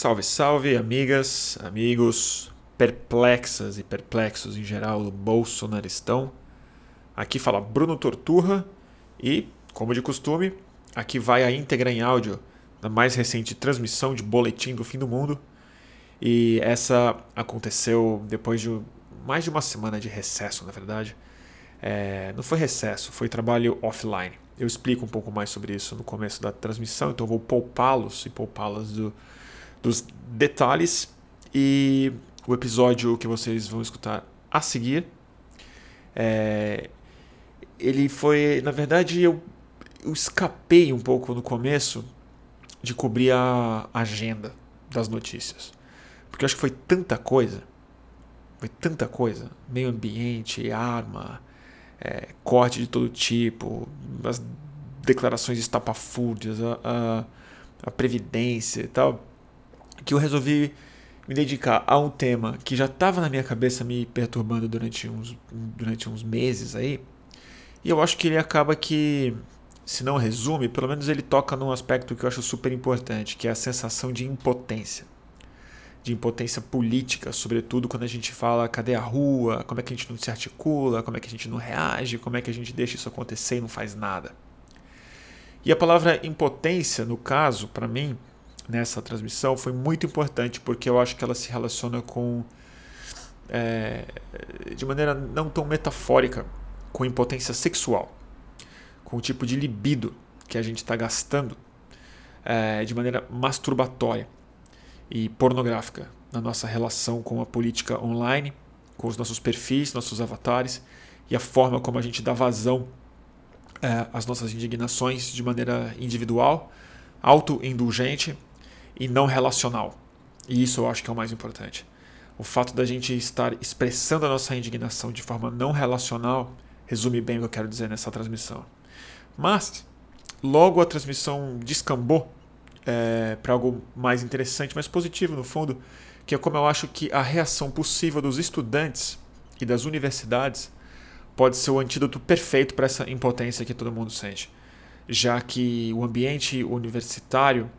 Salve, salve, amigas, amigos, perplexas e perplexos em geral do bolsonaristão. Aqui fala Bruno Torturra e, como de costume, aqui vai a íntegra em áudio da mais recente transmissão de Boletim do Fim do Mundo. E essa aconteceu depois de mais de uma semana de recesso, na verdade. É, não foi recesso, foi trabalho offline. Eu explico um pouco mais sobre isso no começo da transmissão, então vou poupá-los e poupá-las do, dos detalhes. E o episódio que vocês vão escutar a seguir, é, ele foi, na verdade, eu, eu escapei um pouco no começo de cobrir a agenda das notícias. Porque eu acho que foi tanta coisa, foi tanta coisa, meio ambiente, arma, é, corte de todo tipo, as declarações estapafúrdias, a, a, a previdência e tal, que eu resolvi me dedicar a um tema que já estava na minha cabeça me perturbando durante uns, durante uns meses aí. E eu acho que ele acaba que, se não resume, pelo menos ele toca num aspecto que eu acho super importante, que é a sensação de impotência. De impotência política, sobretudo quando a gente fala cadê a rua, como é que a gente não se articula, como é que a gente não reage, como é que a gente deixa isso acontecer e não faz nada. E a palavra impotência, no caso, para mim, nessa transmissão foi muito importante porque eu acho que ela se relaciona com é, de maneira não tão metafórica com impotência sexual, com o tipo de libido que a gente está gastando é, de maneira masturbatória e pornográfica na nossa relação com a política online, com os nossos perfis, nossos avatares e a forma como a gente dá vazão é, às nossas indignações de maneira individual, autoindulgente e não relacional. E isso eu acho que é o mais importante. O fato da gente estar expressando a nossa indignação de forma não relacional resume bem o que eu quero dizer nessa transmissão. Mas, logo a transmissão descambou é, para algo mais interessante, mais positivo no fundo, que é como eu acho que a reação possível dos estudantes e das universidades pode ser o antídoto perfeito para essa impotência que todo mundo sente, já que o ambiente universitário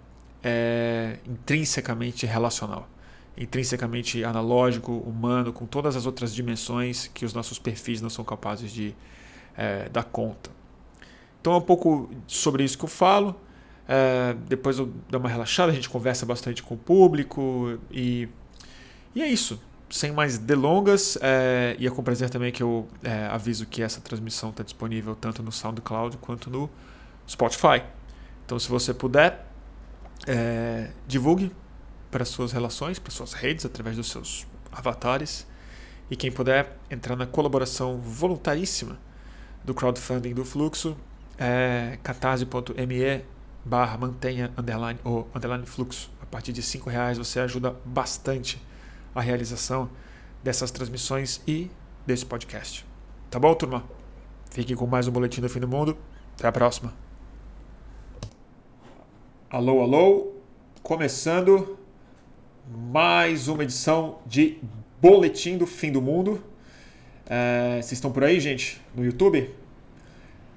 é intrinsecamente relacional, intrinsecamente analógico, humano, com todas as outras dimensões que os nossos perfis não são capazes de é, dar conta. Então é um pouco sobre isso que eu falo. É, depois eu dou uma relaxada, a gente conversa bastante com o público e, e é isso. Sem mais delongas, é, e é com prazer também que eu é, aviso que essa transmissão está disponível tanto no SoundCloud quanto no Spotify. Então, se você puder, é, divulgue para suas relações, para suas redes, através dos seus avatares. E quem puder entrar na colaboração voluntaríssima do crowdfunding do Fluxo, é catarse.me barra mantenha underline ou underline fluxo. A partir de cinco reais você ajuda bastante a realização dessas transmissões e desse podcast. Tá bom, turma? Fiquem com mais um Boletim do Fim do Mundo. Até a próxima. Alô, alô, começando mais uma edição de Boletim do Fim do Mundo. É, vocês estão por aí, gente, no YouTube?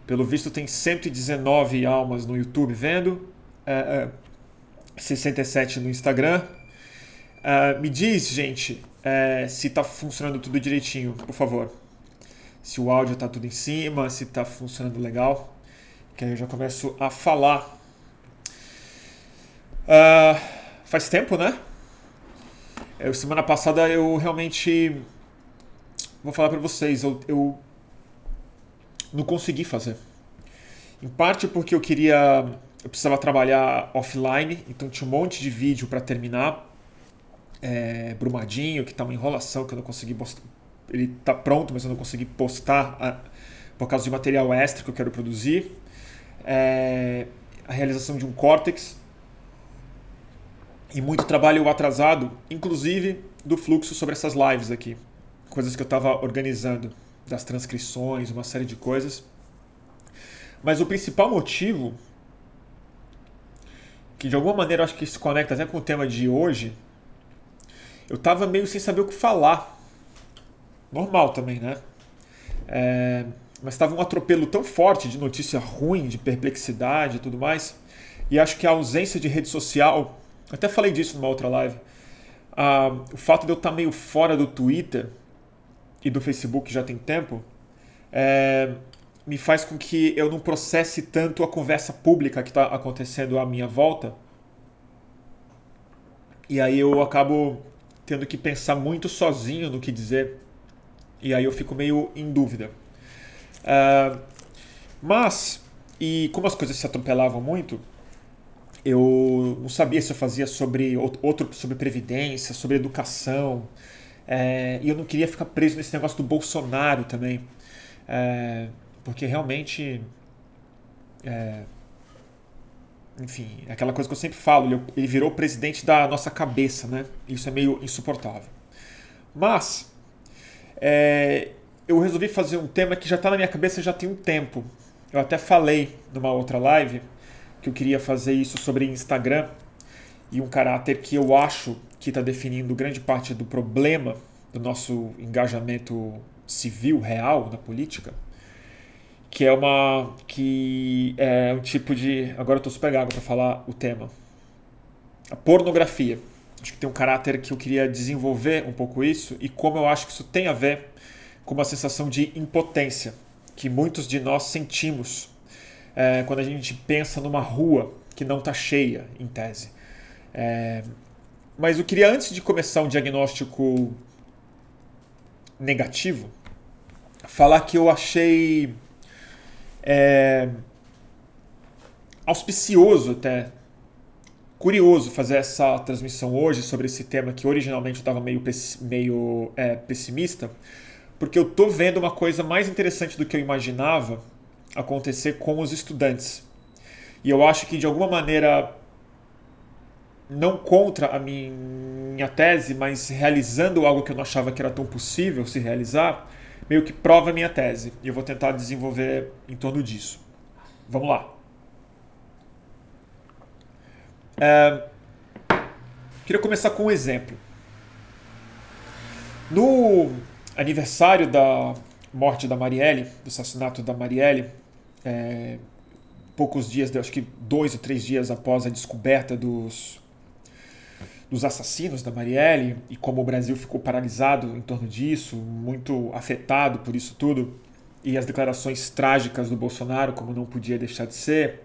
Pelo visto, tem 119 almas no YouTube vendo, é, é, 67 no Instagram. É, me diz, gente, é, se está funcionando tudo direitinho, por favor. Se o áudio está tudo em cima, se está funcionando legal. Que aí eu já começo a falar Uh, faz tempo, né? Eu, semana passada eu realmente. Vou falar para vocês, eu, eu não consegui fazer. Em parte porque eu queria. Eu precisava trabalhar offline, então tinha um monte de vídeo para terminar. É, Brumadinho, que tá uma enrolação que eu não consegui postar. Ele tá pronto, mas eu não consegui postar a, por causa de material extra que eu quero produzir. É, a realização de um Cortex, e muito trabalho atrasado, inclusive do fluxo sobre essas lives aqui. Coisas que eu estava organizando, das transcrições, uma série de coisas. Mas o principal motivo, que de alguma maneira acho que se conecta até com o tema de hoje, eu estava meio sem saber o que falar. Normal também, né? É, mas estava um atropelo tão forte de notícia ruim, de perplexidade e tudo mais. E acho que a ausência de rede social até falei disso numa outra live. Uh, o fato de eu estar meio fora do Twitter e do Facebook já tem tempo é, me faz com que eu não processe tanto a conversa pública que está acontecendo à minha volta. E aí eu acabo tendo que pensar muito sozinho no que dizer. E aí eu fico meio em dúvida. Uh, mas, e como as coisas se atropelavam muito, eu não sabia se eu fazia sobre outro sobre previdência, sobre educação. É, e eu não queria ficar preso nesse negócio do Bolsonaro também. É, porque realmente. É, enfim, aquela coisa que eu sempre falo, ele, ele virou o presidente da nossa cabeça, né? Isso é meio insuportável. Mas eu resolvi fazer um tema que já está na minha cabeça já tem um tempo. Eu até falei numa outra live que eu queria fazer isso sobre Instagram e um caráter que eu acho que está definindo grande parte do problema do nosso engajamento civil real na política, que é uma que é um tipo de agora eu estou super gago para falar o tema a pornografia. Acho que tem um caráter que eu queria desenvolver um pouco isso e como eu acho que isso tem a ver com uma sensação de impotência que muitos de nós sentimos é, quando a gente pensa numa rua que não está cheia, em tese. É, mas eu queria, antes de começar um diagnóstico negativo, falar que eu achei é, auspicioso até, curioso fazer essa transmissão hoje sobre esse tema que originalmente eu estava meio, meio é, pessimista, porque eu tô vendo uma coisa mais interessante do que eu imaginava acontecer com os estudantes. E eu acho que de alguma maneira não contra a minha tese, mas realizando algo que eu não achava que era tão possível se realizar, meio que prova a minha tese. E eu vou tentar desenvolver em torno disso. Vamos lá. É, queria começar com um exemplo. No aniversário da morte da Marielle, do assassinato da Marielle, é, poucos dias, acho que dois ou três dias após a descoberta dos, dos assassinos da Marielle e como o Brasil ficou paralisado em torno disso, muito afetado por isso tudo, e as declarações trágicas do Bolsonaro, como não podia deixar de ser,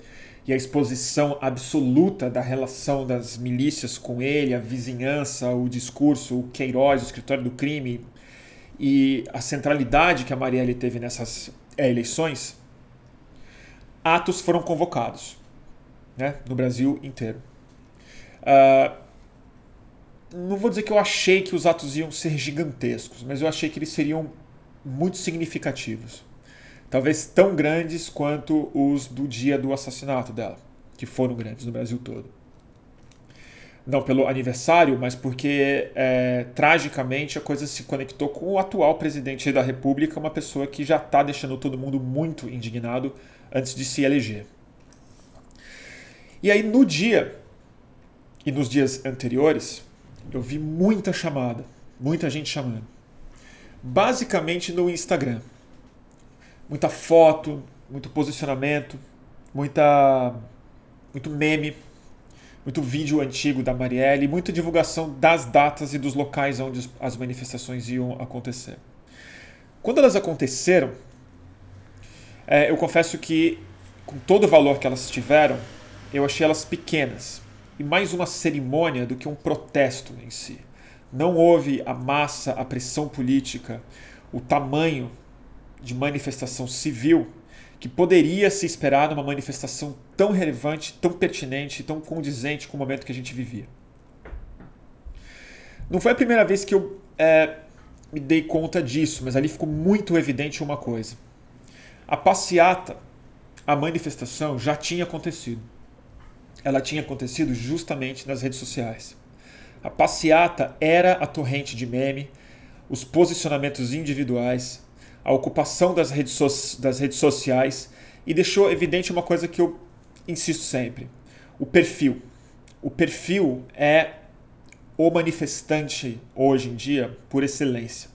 e a exposição absoluta da relação das milícias com ele, a vizinhança, o discurso, o Queiroz, o escritório do crime, e a centralidade que a Marielle teve nessas é, eleições, atos foram convocados né, no Brasil inteiro. Uh, não vou dizer que eu achei que os atos iam ser gigantescos, mas eu achei que eles seriam muito significativos. Talvez tão grandes quanto os do dia do assassinato dela, que foram grandes no Brasil todo não pelo aniversário, mas porque é, tragicamente a coisa se conectou com o atual presidente da República, uma pessoa que já está deixando todo mundo muito indignado antes de se eleger. E aí no dia e nos dias anteriores, eu vi muita chamada, muita gente chamando. Basicamente no Instagram. Muita foto, muito posicionamento, muita muito meme muito vídeo antigo da Marielle, muita divulgação das datas e dos locais onde as manifestações iam acontecer. Quando elas aconteceram, é, eu confesso que, com todo o valor que elas tiveram, eu achei elas pequenas e mais uma cerimônia do que um protesto em si. Não houve a massa, a pressão política, o tamanho de manifestação civil que poderia se esperar numa manifestação tão relevante, tão pertinente, tão condizente com o momento que a gente vivia. Não foi a primeira vez que eu é, me dei conta disso, mas ali ficou muito evidente uma coisa. A passeata, a manifestação já tinha acontecido. Ela tinha acontecido justamente nas redes sociais. A passeata era a torrente de meme, os posicionamentos individuais, a ocupação das redes, so das redes sociais e deixou evidente uma coisa que eu insisto sempre: o perfil. O perfil é o manifestante hoje em dia por excelência.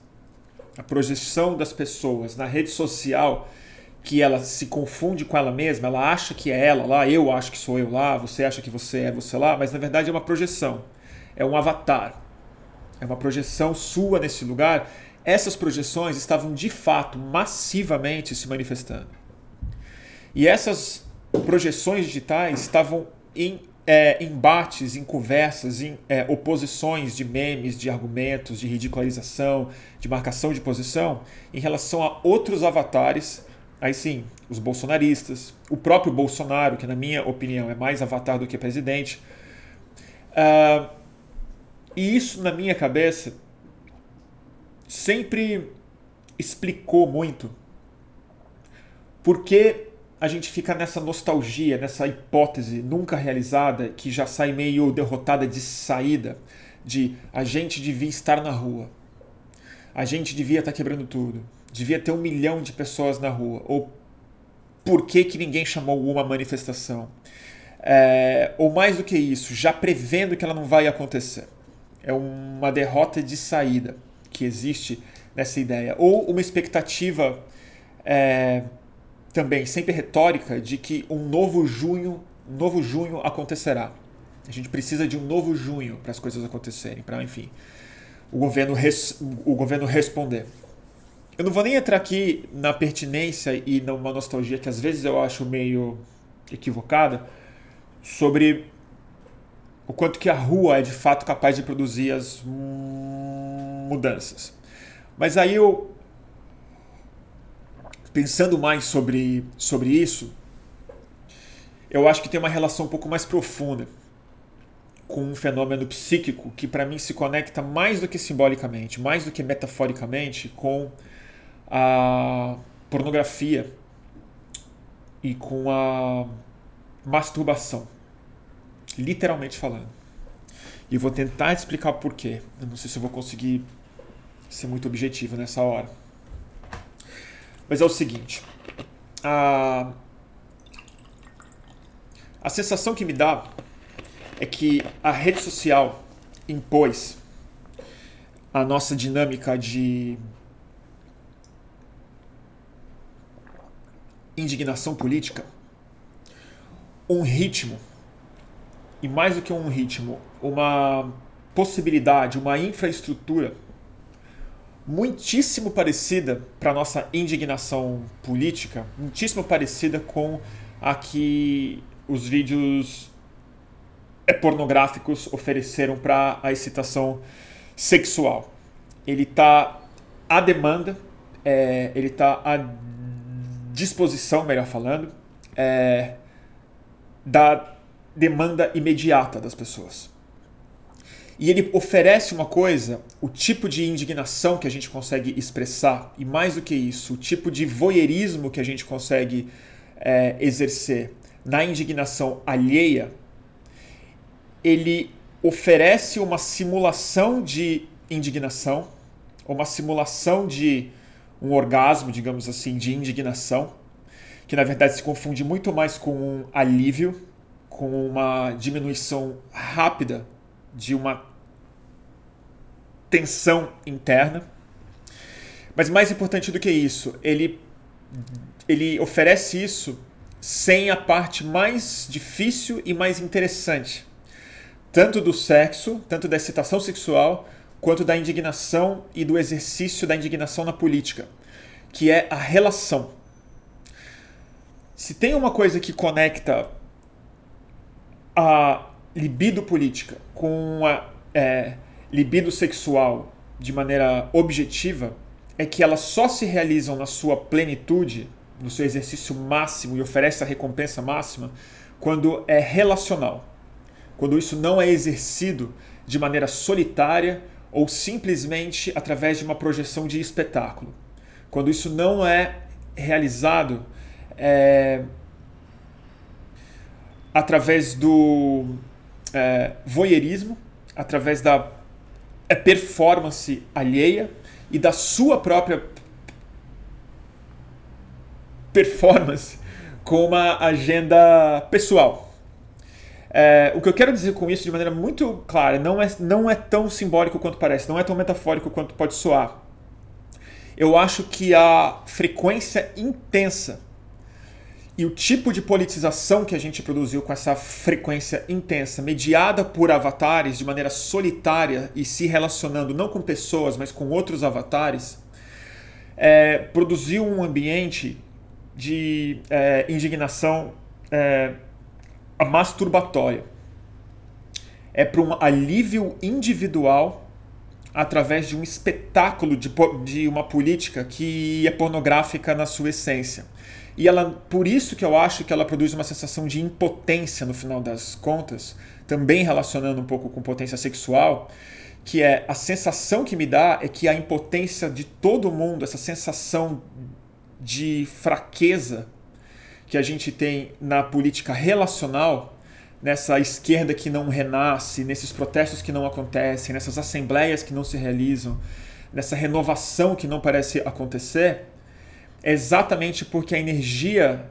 A projeção das pessoas na rede social que ela se confunde com ela mesma, ela acha que é ela lá, eu acho que sou eu lá, você acha que você é você lá, mas na verdade é uma projeção, é um avatar, é uma projeção sua nesse lugar. Essas projeções estavam de fato massivamente se manifestando. E essas projeções digitais estavam em é, embates, em conversas, em é, oposições de memes, de argumentos, de ridicularização, de marcação de posição em relação a outros avatares. Aí sim, os bolsonaristas, o próprio Bolsonaro, que na minha opinião é mais avatar do que presidente. Uh, e isso, na minha cabeça, sempre explicou muito porque a gente fica nessa nostalgia, nessa hipótese nunca realizada, que já sai meio derrotada de saída, de a gente devia estar na rua, a gente devia estar quebrando tudo, devia ter um milhão de pessoas na rua, ou por que, que ninguém chamou uma manifestação? É, ou mais do que isso, já prevendo que ela não vai acontecer. É uma derrota de saída que existe nessa ideia. Ou uma expectativa é, também sempre retórica de que um novo junho, novo junho acontecerá. A gente precisa de um novo junho para as coisas acontecerem, para enfim o governo res, o governo responder. Eu não vou nem entrar aqui na pertinência e numa nostalgia que às vezes eu acho meio equivocada sobre o quanto que a rua é de fato capaz de produzir as mudanças. Mas aí eu pensando mais sobre, sobre isso, eu acho que tem uma relação um pouco mais profunda com um fenômeno psíquico que para mim se conecta mais do que simbolicamente, mais do que metaforicamente com a pornografia e com a masturbação, literalmente falando. E vou tentar explicar por quê. Eu não sei se eu vou conseguir ser muito objetivo nessa hora. Mas é o seguinte: a, a sensação que me dá é que a rede social impôs a nossa dinâmica de indignação política um ritmo e mais do que um ritmo, uma possibilidade, uma infraestrutura muitíssimo parecida para nossa indignação política, muitíssimo parecida com a que os vídeos é, pornográficos ofereceram para a excitação sexual. Ele está à demanda, é, ele está à disposição, melhor falando, é, da demanda imediata das pessoas. E ele oferece uma coisa, o tipo de indignação que a gente consegue expressar, e mais do que isso, o tipo de voyeurismo que a gente consegue é, exercer na indignação alheia, ele oferece uma simulação de indignação, uma simulação de um orgasmo, digamos assim, de indignação, que na verdade se confunde muito mais com um alívio, com uma diminuição rápida de uma tensão interna. Mas mais importante do que isso, ele, ele oferece isso sem a parte mais difícil e mais interessante, tanto do sexo, tanto da excitação sexual, quanto da indignação e do exercício da indignação na política, que é a relação. Se tem uma coisa que conecta a libido política com a é, libido sexual de maneira objetiva, é que elas só se realizam na sua plenitude, no seu exercício máximo e oferece a recompensa máxima, quando é relacional. Quando isso não é exercido de maneira solitária ou simplesmente através de uma projeção de espetáculo. Quando isso não é realizado é, através do é, voyeurismo, através da é, performance alheia e da sua própria performance com uma agenda pessoal. É, o que eu quero dizer com isso de maneira muito clara, não é, não é tão simbólico quanto parece, não é tão metafórico quanto pode soar. Eu acho que a frequência intensa E o tipo de politização que a gente produziu com essa frequência intensa, mediada por avatares de maneira solitária e se relacionando não com pessoas, mas com outros avatares, é, produziu um ambiente de é, indignação é, masturbatória. É para um alívio individual através de um espetáculo de, de uma política que é pornográfica na sua essência. E ela, por isso que eu acho que ela produz uma sensação de impotência no final das contas, também relacionando um pouco com potência sexual, que é a sensação que me dá é que a impotência de todo mundo, essa sensação de fraqueza que a gente tem na política relacional, nessa esquerda que não renasce, nesses protestos que não acontecem, nessas assembleias que não se realizam, nessa renovação que não parece acontecer, é exatamente porque a energia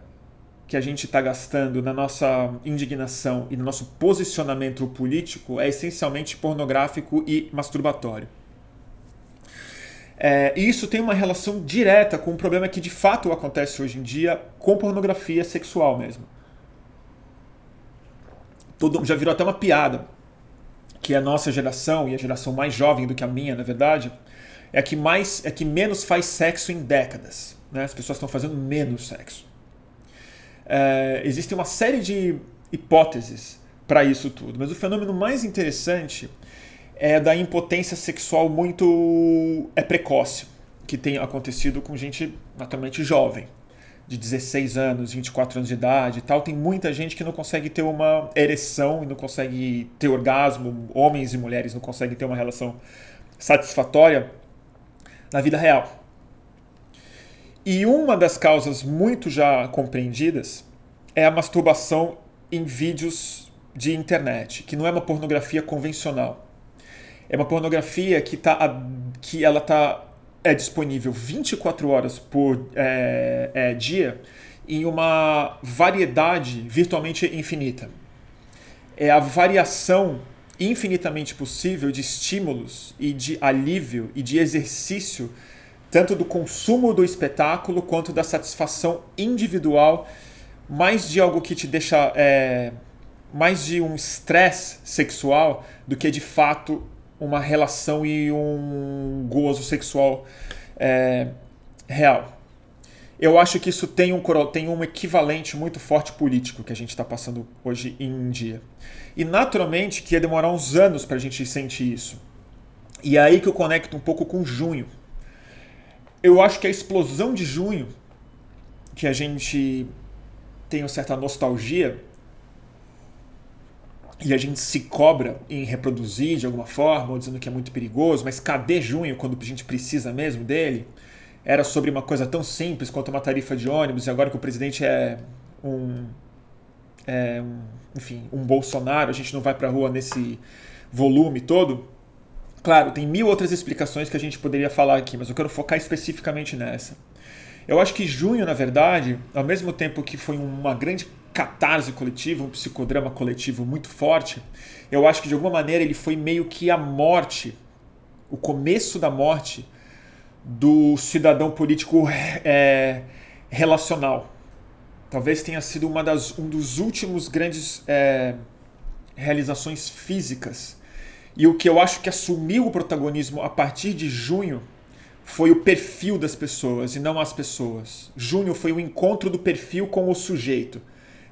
que a gente está gastando na nossa indignação e no nosso posicionamento político é essencialmente pornográfico e masturbatório. É, e isso tem uma relação direta com um problema que de fato acontece hoje em dia com pornografia sexual mesmo. Todo, já virou até uma piada que a nossa geração, e a geração mais jovem do que a minha, na verdade, é a que mais é que menos faz sexo em décadas. Né? As pessoas estão fazendo menos sexo. É, existe uma série de hipóteses para isso tudo, mas o fenômeno mais interessante é da impotência sexual muito é precoce, que tem acontecido com gente naturalmente jovem, de 16 anos, 24 anos de idade e tal. Tem muita gente que não consegue ter uma ereção e não consegue ter orgasmo, homens e mulheres não conseguem ter uma relação satisfatória na vida real. E uma das causas muito já compreendidas é a masturbação em vídeos de internet, que não é uma pornografia convencional. É uma pornografia que, tá, que ela tá, é disponível 24 horas por é, é, dia em uma variedade virtualmente infinita. É a variação infinitamente possível de estímulos e de alívio e de exercício tanto do consumo do espetáculo quanto da satisfação individual, mais de algo que te deixa é, mais de um estresse sexual do que de fato uma relação e um gozo sexual é, real. Eu acho que isso tem um, tem um equivalente muito forte político que a gente está passando hoje em dia. E naturalmente que ia demorar uns anos para a gente sentir isso. E é aí que eu conecto um pouco com junho eu acho que a explosão de junho, que a gente tem uma certa nostalgia, e a gente se cobra em reproduzir de alguma forma, ou dizendo que é muito perigoso, mas cadê junho quando a gente precisa mesmo dele? Era sobre uma coisa tão simples quanto uma tarifa de ônibus, e agora que o presidente é um, é um enfim, um Bolsonaro, a gente não vai para a rua nesse volume todo. Claro, tem mil outras explicações que a gente poderia falar aqui, mas eu quero focar especificamente nessa. Eu acho que junho, na verdade, ao mesmo tempo que foi uma grande catarse coletiva, um psicodrama coletivo muito forte, eu acho que de alguma maneira ele foi meio que a morte, o começo da morte do cidadão político é, relacional. Talvez tenha sido uma das, um dos últimos grandes é, realizações físicas e o que eu acho que assumiu o protagonismo a partir de junho foi o perfil das pessoas e não as pessoas. Junho foi o encontro do perfil com o sujeito.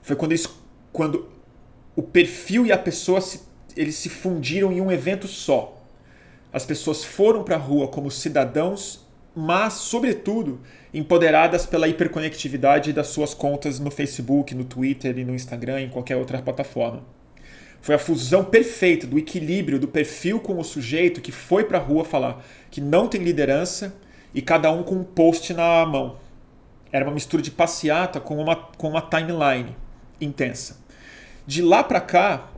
Foi quando, eles, quando o perfil e a pessoa se, eles se fundiram em um evento só. As pessoas foram para a rua como cidadãos, mas, sobretudo, empoderadas pela hiperconectividade das suas contas no Facebook, no Twitter e no Instagram em qualquer outra plataforma. Foi a fusão perfeita do equilíbrio do perfil com o sujeito que foi para a rua falar que não tem liderança e cada um com um post na mão. Era uma mistura de passeata com uma, com uma timeline intensa. De lá para cá,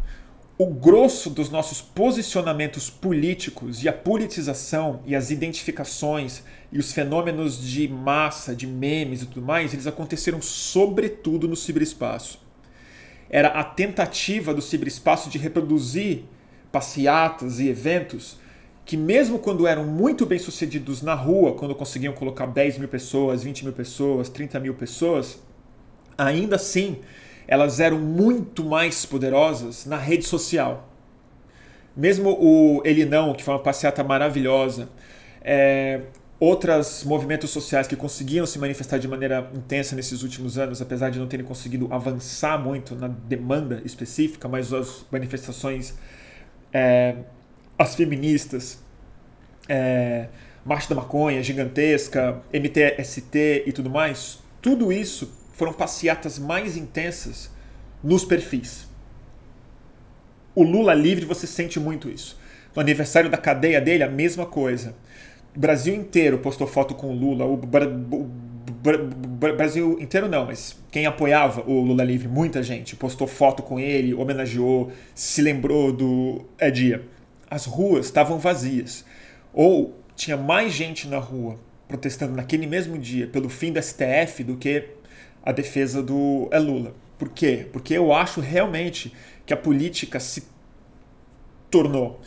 o grosso dos nossos posicionamentos políticos e a politização e as identificações e os fenômenos de massa, de memes e tudo mais, eles aconteceram sobretudo no ciberespaço era a tentativa do ciberespaço de reproduzir passeatas e eventos que, mesmo quando eram muito bem sucedidos na rua, quando conseguiam colocar 10 mil pessoas, 20 mil pessoas, 30 mil pessoas, ainda assim, elas eram muito mais poderosas na rede social. Mesmo o Ele Não, que foi uma passeata maravilhosa, é, outros movimentos sociais que conseguiam se manifestar de maneira intensa nesses últimos anos, apesar de não terem conseguido avançar muito na demanda específica, mas as manifestações, é, as feministas, é, Marcha da Maconha gigantesca, MTST e tudo mais, tudo isso foram passeatas mais intensas nos perfis. O Lula livre, você sente muito isso. No aniversário da cadeia dele, a mesma coisa. O Brasil inteiro postou foto com o Lula. O, Brasil inteiro não, mas quem apoiava o Lula livre, muita gente, postou foto com ele, homenageou, se lembrou do é dia. As ruas estavam vazias. Ou tinha mais gente na rua protestando naquele mesmo dia pelo fim do STF do que a defesa do é Lula. Por quê? Porque eu acho realmente que a política se tornou,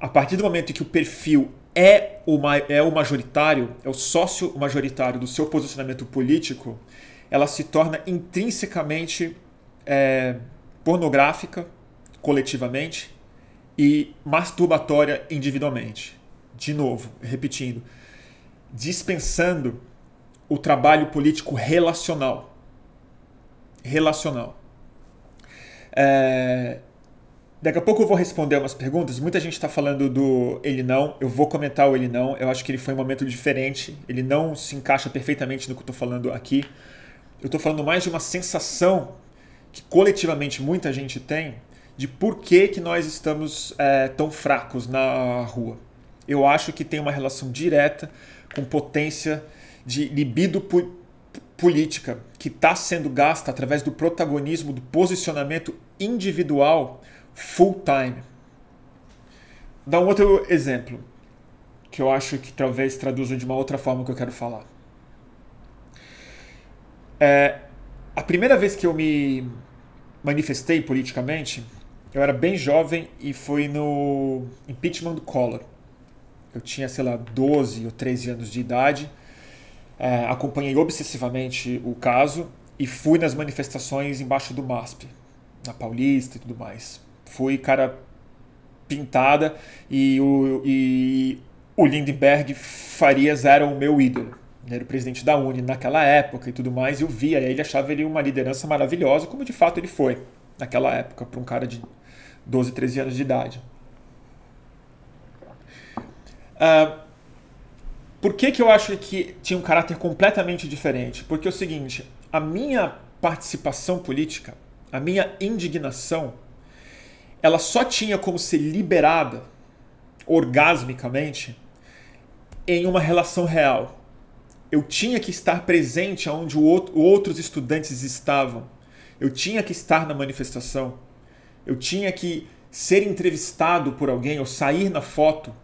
a partir do momento em que o perfil é o, é o majoritário, é o sócio majoritário do seu posicionamento político, ela se torna intrinsecamente é, pornográfica coletivamente e masturbatória individualmente. De novo, repetindo, dispensando o trabalho político relacional. Relacional. É... Daqui a pouco eu vou responder umas perguntas. Muita gente está falando do ele não. Eu vou comentar o ele não. Eu acho que ele foi um momento diferente. Ele não se encaixa perfeitamente no que eu estou falando aqui. Eu estou falando mais de uma sensação que coletivamente muita gente tem de por que, que nós estamos é, tão fracos na rua. Eu acho que tem uma relação direta com potência de libido política que está sendo gasta através do protagonismo do posicionamento individual full time. Dá um outro exemplo que eu acho que talvez traduza de uma outra forma que eu quero falar. É, a primeira vez que eu me manifestei politicamente, eu era bem jovem e foi no impeachment do Collor. Eu tinha, sei lá, 12 ou 13 anos de idade é, acompanhei obsessivamente o caso e fui nas manifestações embaixo do MASP, na Paulista e tudo mais. Fui, cara, pintada e o, e o Lindenberg Farias era o meu ídolo. Era o presidente da Uni naquela época e tudo mais, eu via ele, achava ele uma liderança maravilhosa, como de fato ele foi naquela época, para um cara de 12, 13 anos de idade. Uh, por que, que eu acho que tinha um caráter completamente diferente? Porque é o seguinte, a minha participação política, a minha indignação, ela só tinha como ser liberada orgasmicamente em uma relação real. Eu tinha que estar presente onde outro, outros estudantes estavam. Eu tinha que estar na manifestação. Eu tinha que ser entrevistado por alguém ou sair na foto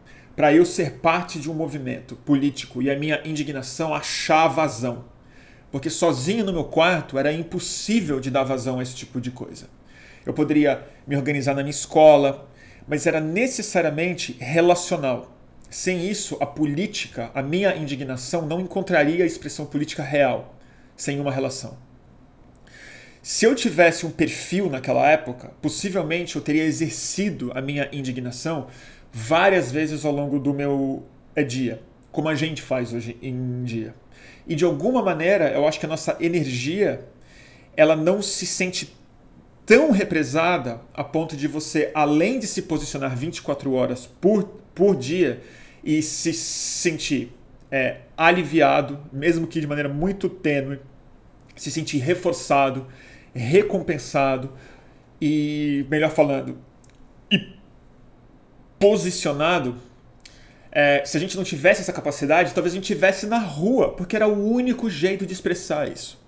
para eu ser parte de um movimento político e a minha indignação achar vazão. Porque sozinho no meu quarto era impossível de dar vazão a esse tipo de coisa. Eu poderia me organizar na minha escola, mas era necessariamente relacional. Sem isso, a política, a minha indignação não encontraria a expressão política real, sem uma relação. Se eu tivesse um perfil naquela época, possivelmente eu teria exercido a minha indignação várias vezes ao longo do meu é, dia, como a gente faz hoje em dia. E de alguma maneira, eu acho que a nossa energia ela não se sente tão represada a ponto de você, além de se posicionar 24 horas por, por dia e se sentir é, aliviado, mesmo que de maneira muito tênue, se sentir reforçado, recompensado e, melhor falando, e posicionado, é, se a gente não tivesse essa capacidade, talvez a gente tivesse na rua, porque era o único jeito de expressar isso.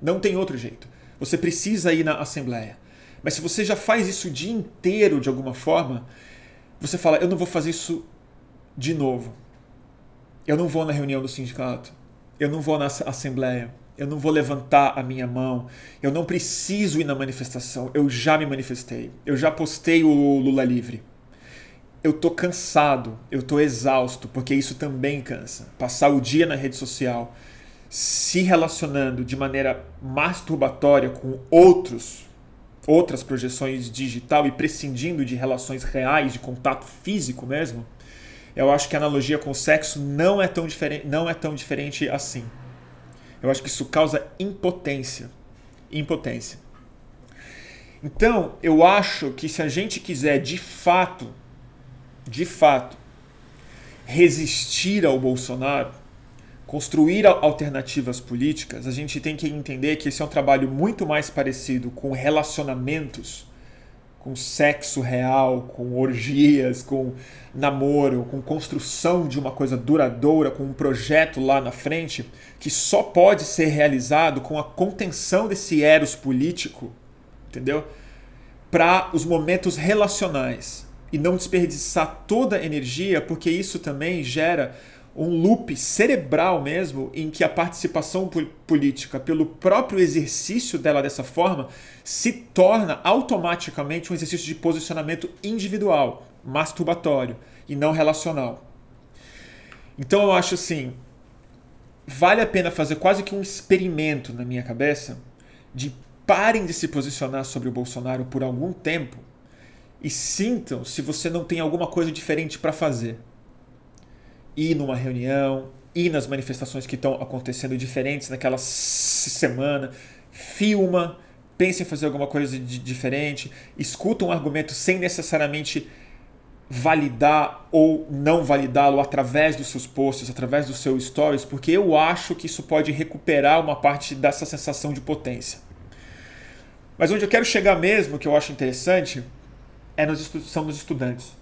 Não tem outro jeito. Você precisa ir na assembleia. Mas se você já faz isso o dia inteiro de alguma forma, você fala: eu não vou fazer isso de novo. Eu não vou na reunião do sindicato. Eu não vou na assembleia. Eu não vou levantar a minha mão. Eu não preciso ir na manifestação. Eu já me manifestei. Eu já postei o Lula livre eu tô cansado, eu tô exausto, porque isso também cansa. Passar o dia na rede social, se relacionando de maneira masturbatória com outros outras projeções digital e prescindindo de relações reais, de contato físico mesmo, eu acho que a analogia com o sexo não é tão diferente, não é tão diferente assim. Eu acho que isso causa impotência. Impotência. Então, eu acho que se a gente quiser de fato, de fato, resistir ao Bolsonaro, construir alternativas políticas, a gente tem que entender que esse é um trabalho muito mais parecido com relacionamentos, com sexo real, com orgias, com namoro, com construção de uma coisa duradoura, com um projeto lá na frente, que só pode ser realizado com a contenção desse eros político, entendeu? Para os momentos relacionais e não desperdiçar toda a energia, porque isso também gera um loop cerebral mesmo, em que a participação política, pelo próprio exercício dela dessa forma, se torna automaticamente um exercício de posicionamento individual, masturbatório e não relacional. Então eu acho assim, vale a pena fazer quase que um experimento na minha cabeça de parem de se posicionar sobre o Bolsonaro por algum tempo e sintam se você não tem alguma coisa diferente para fazer. Ir numa reunião, ir nas manifestações que estão acontecendo diferentes naquela semana, filma, pensa em fazer alguma coisa de diferente, escuta um argumento sem necessariamente validar ou não validá-lo através dos seus posts, através dos seus stories, porque eu acho que isso pode recuperar uma parte dessa sensação de potência. Mas onde eu quero chegar mesmo, que eu acho interessante, é nos são nos estudantes.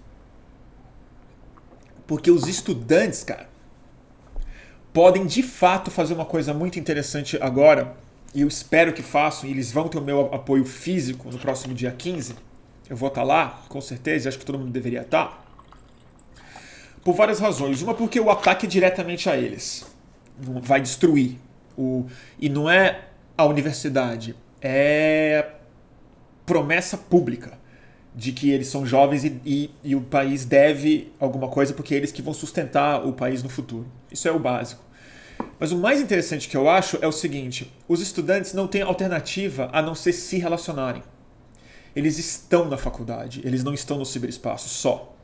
Porque os estudantes, cara, podem de fato fazer uma coisa muito interessante agora, e eu espero que façam, e eles vão ter o meu apoio físico no próximo dia 15. Eu vou estar lá, com certeza, acho que todo mundo deveria estar. Por várias razões. Uma, porque o ataque é diretamente a eles. Vai destruir. O... E não é a universidade, é promessa pública de que eles são jovens e, e, e, o país deve alguma coisa porque é eles que vão sustentar o país no futuro. Isso é o básico. Mas o mais interessante que eu acho é o seguinte: os estudantes não têm alternativa a não ser se relacionarem. Eles estão na faculdade, eles não estão no ciberespaço só.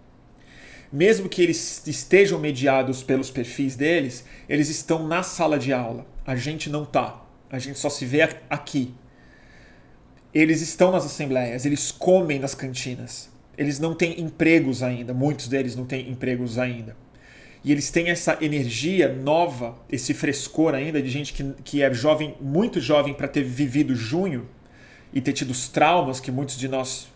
Mesmo que eles estejam mediados pelos perfis deles, eles estão na sala de aula. A gente não tá. A gente só se vê aqui, eles estão nas assembleias, eles comem nas cantinas. Eles não têm empregos ainda, muitos deles não têm empregos ainda. E eles têm essa energia nova, esse frescor ainda de gente que, que é jovem, muito jovem para ter vivido junho e ter tido os traumas que muitos de nós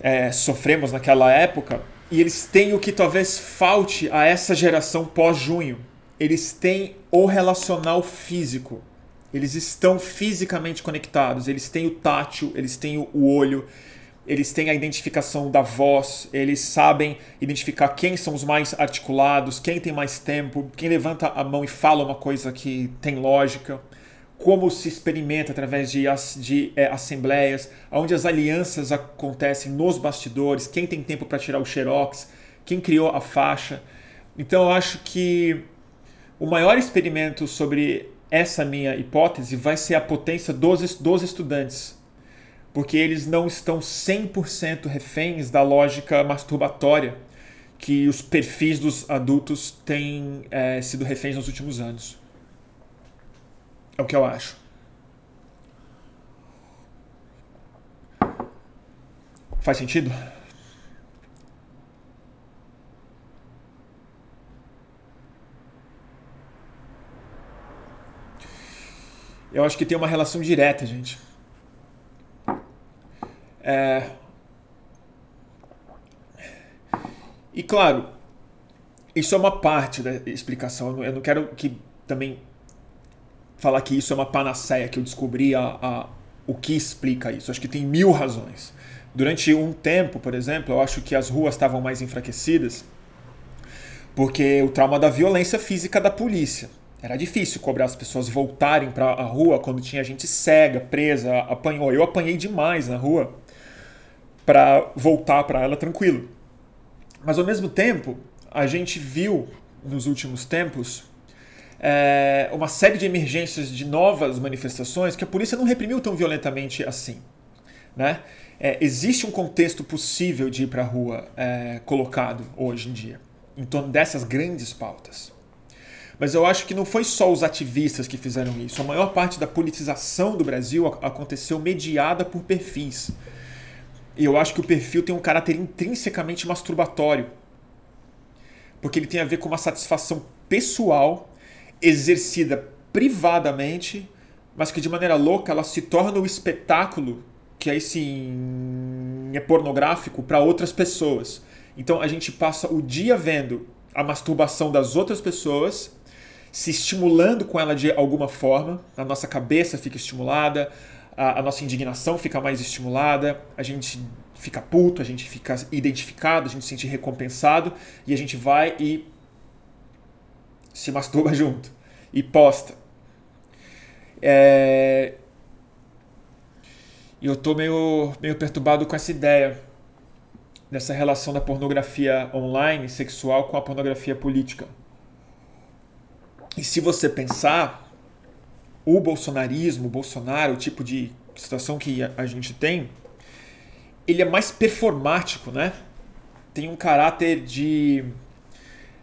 é, sofremos naquela época. E eles têm o que talvez falte a essa geração pós-junho. Eles têm o relacional físico. Eles estão fisicamente conectados, eles têm o tátil, eles têm o olho, eles têm a identificação da voz, eles sabem identificar quem são os mais articulados, quem tem mais tempo, quem levanta a mão e fala uma coisa que tem lógica, como se experimenta através de, de é, assembleias, onde as alianças acontecem nos bastidores, quem tem tempo para tirar o xerox, quem criou a faixa. Então eu acho que o maior experimento sobre essa minha hipótese vai ser a potência dos, dos estudantes, porque eles não estão 100% reféns da lógica masturbatória que os perfis dos adultos têm é, sido reféns nos últimos anos. É o que eu acho. Faz sentido? Eu acho que tem uma relação direta, gente. É... E claro, isso é uma parte da explicação. Eu não quero que também falar que isso é uma panaceia, que eu descobri a, a, o que explica isso. Acho que tem mil razões. Durante um tempo, por exemplo, eu acho que as ruas estavam mais enfraquecidas porque o trauma da violência física da polícia. Era difícil cobrar as pessoas voltarem para a rua quando tinha gente cega, presa, apanhou. Eu apanhei demais na rua para voltar para ela tranquilo. Mas ao mesmo tempo, a gente viu nos últimos tempos é, uma série de emergências de novas manifestações que a polícia não reprimiu tão violentamente assim. Né? É, existe um contexto possível de ir para a rua é, colocado hoje em dia, em torno dessas grandes pautas. Mas eu acho que não foi só os ativistas que fizeram isso. A maior parte da politização do Brasil aconteceu mediada por perfis. E eu acho que o perfil tem um caráter intrinsecamente masturbatório. Porque ele tem a ver com uma satisfação pessoal, exercida privadamente, mas que de maneira louca ela se torna o um espetáculo que aí sim é pornográfico para outras pessoas. Então a gente passa o dia vendo a masturbação das outras pessoas se estimulando com ela de alguma forma, a nossa cabeça fica estimulada, a, a nossa indignação fica mais estimulada, a gente fica puto, a gente fica identificado, a gente se sente recompensado e a gente vai e se masturba junto e posta. É... Eu tô meio, meio perturbado com essa ideia dessa relação da pornografia online, sexual, com a pornografia política. E se você pensar, o bolsonarismo, o Bolsonaro, o tipo de situação que a gente tem, ele é mais performático, né? Tem um caráter de.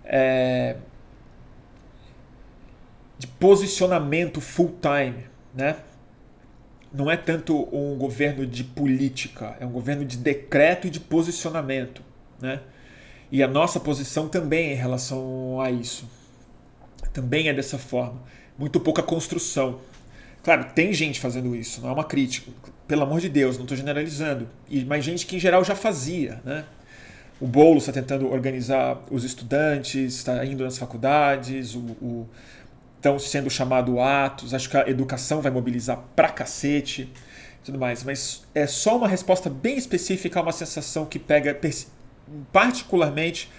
É, de posicionamento full time, né? Não é tanto um governo de política, é um governo de decreto e de posicionamento, né? E a nossa posição também em relação a isso também é dessa forma. Muito pouca construção. Claro, tem gente fazendo isso, não é uma crítica. Pelo amor de Deus, não estou generalizando. E, mas gente que em geral já fazia. Né? O Boulos está tentando organizar os estudantes, está indo nas faculdades, o, o, estão sendo chamados atos. Acho que a educação vai mobilizar pra cacete tudo mais. Mas é só uma resposta bem específica a uma sensação que pega particularmente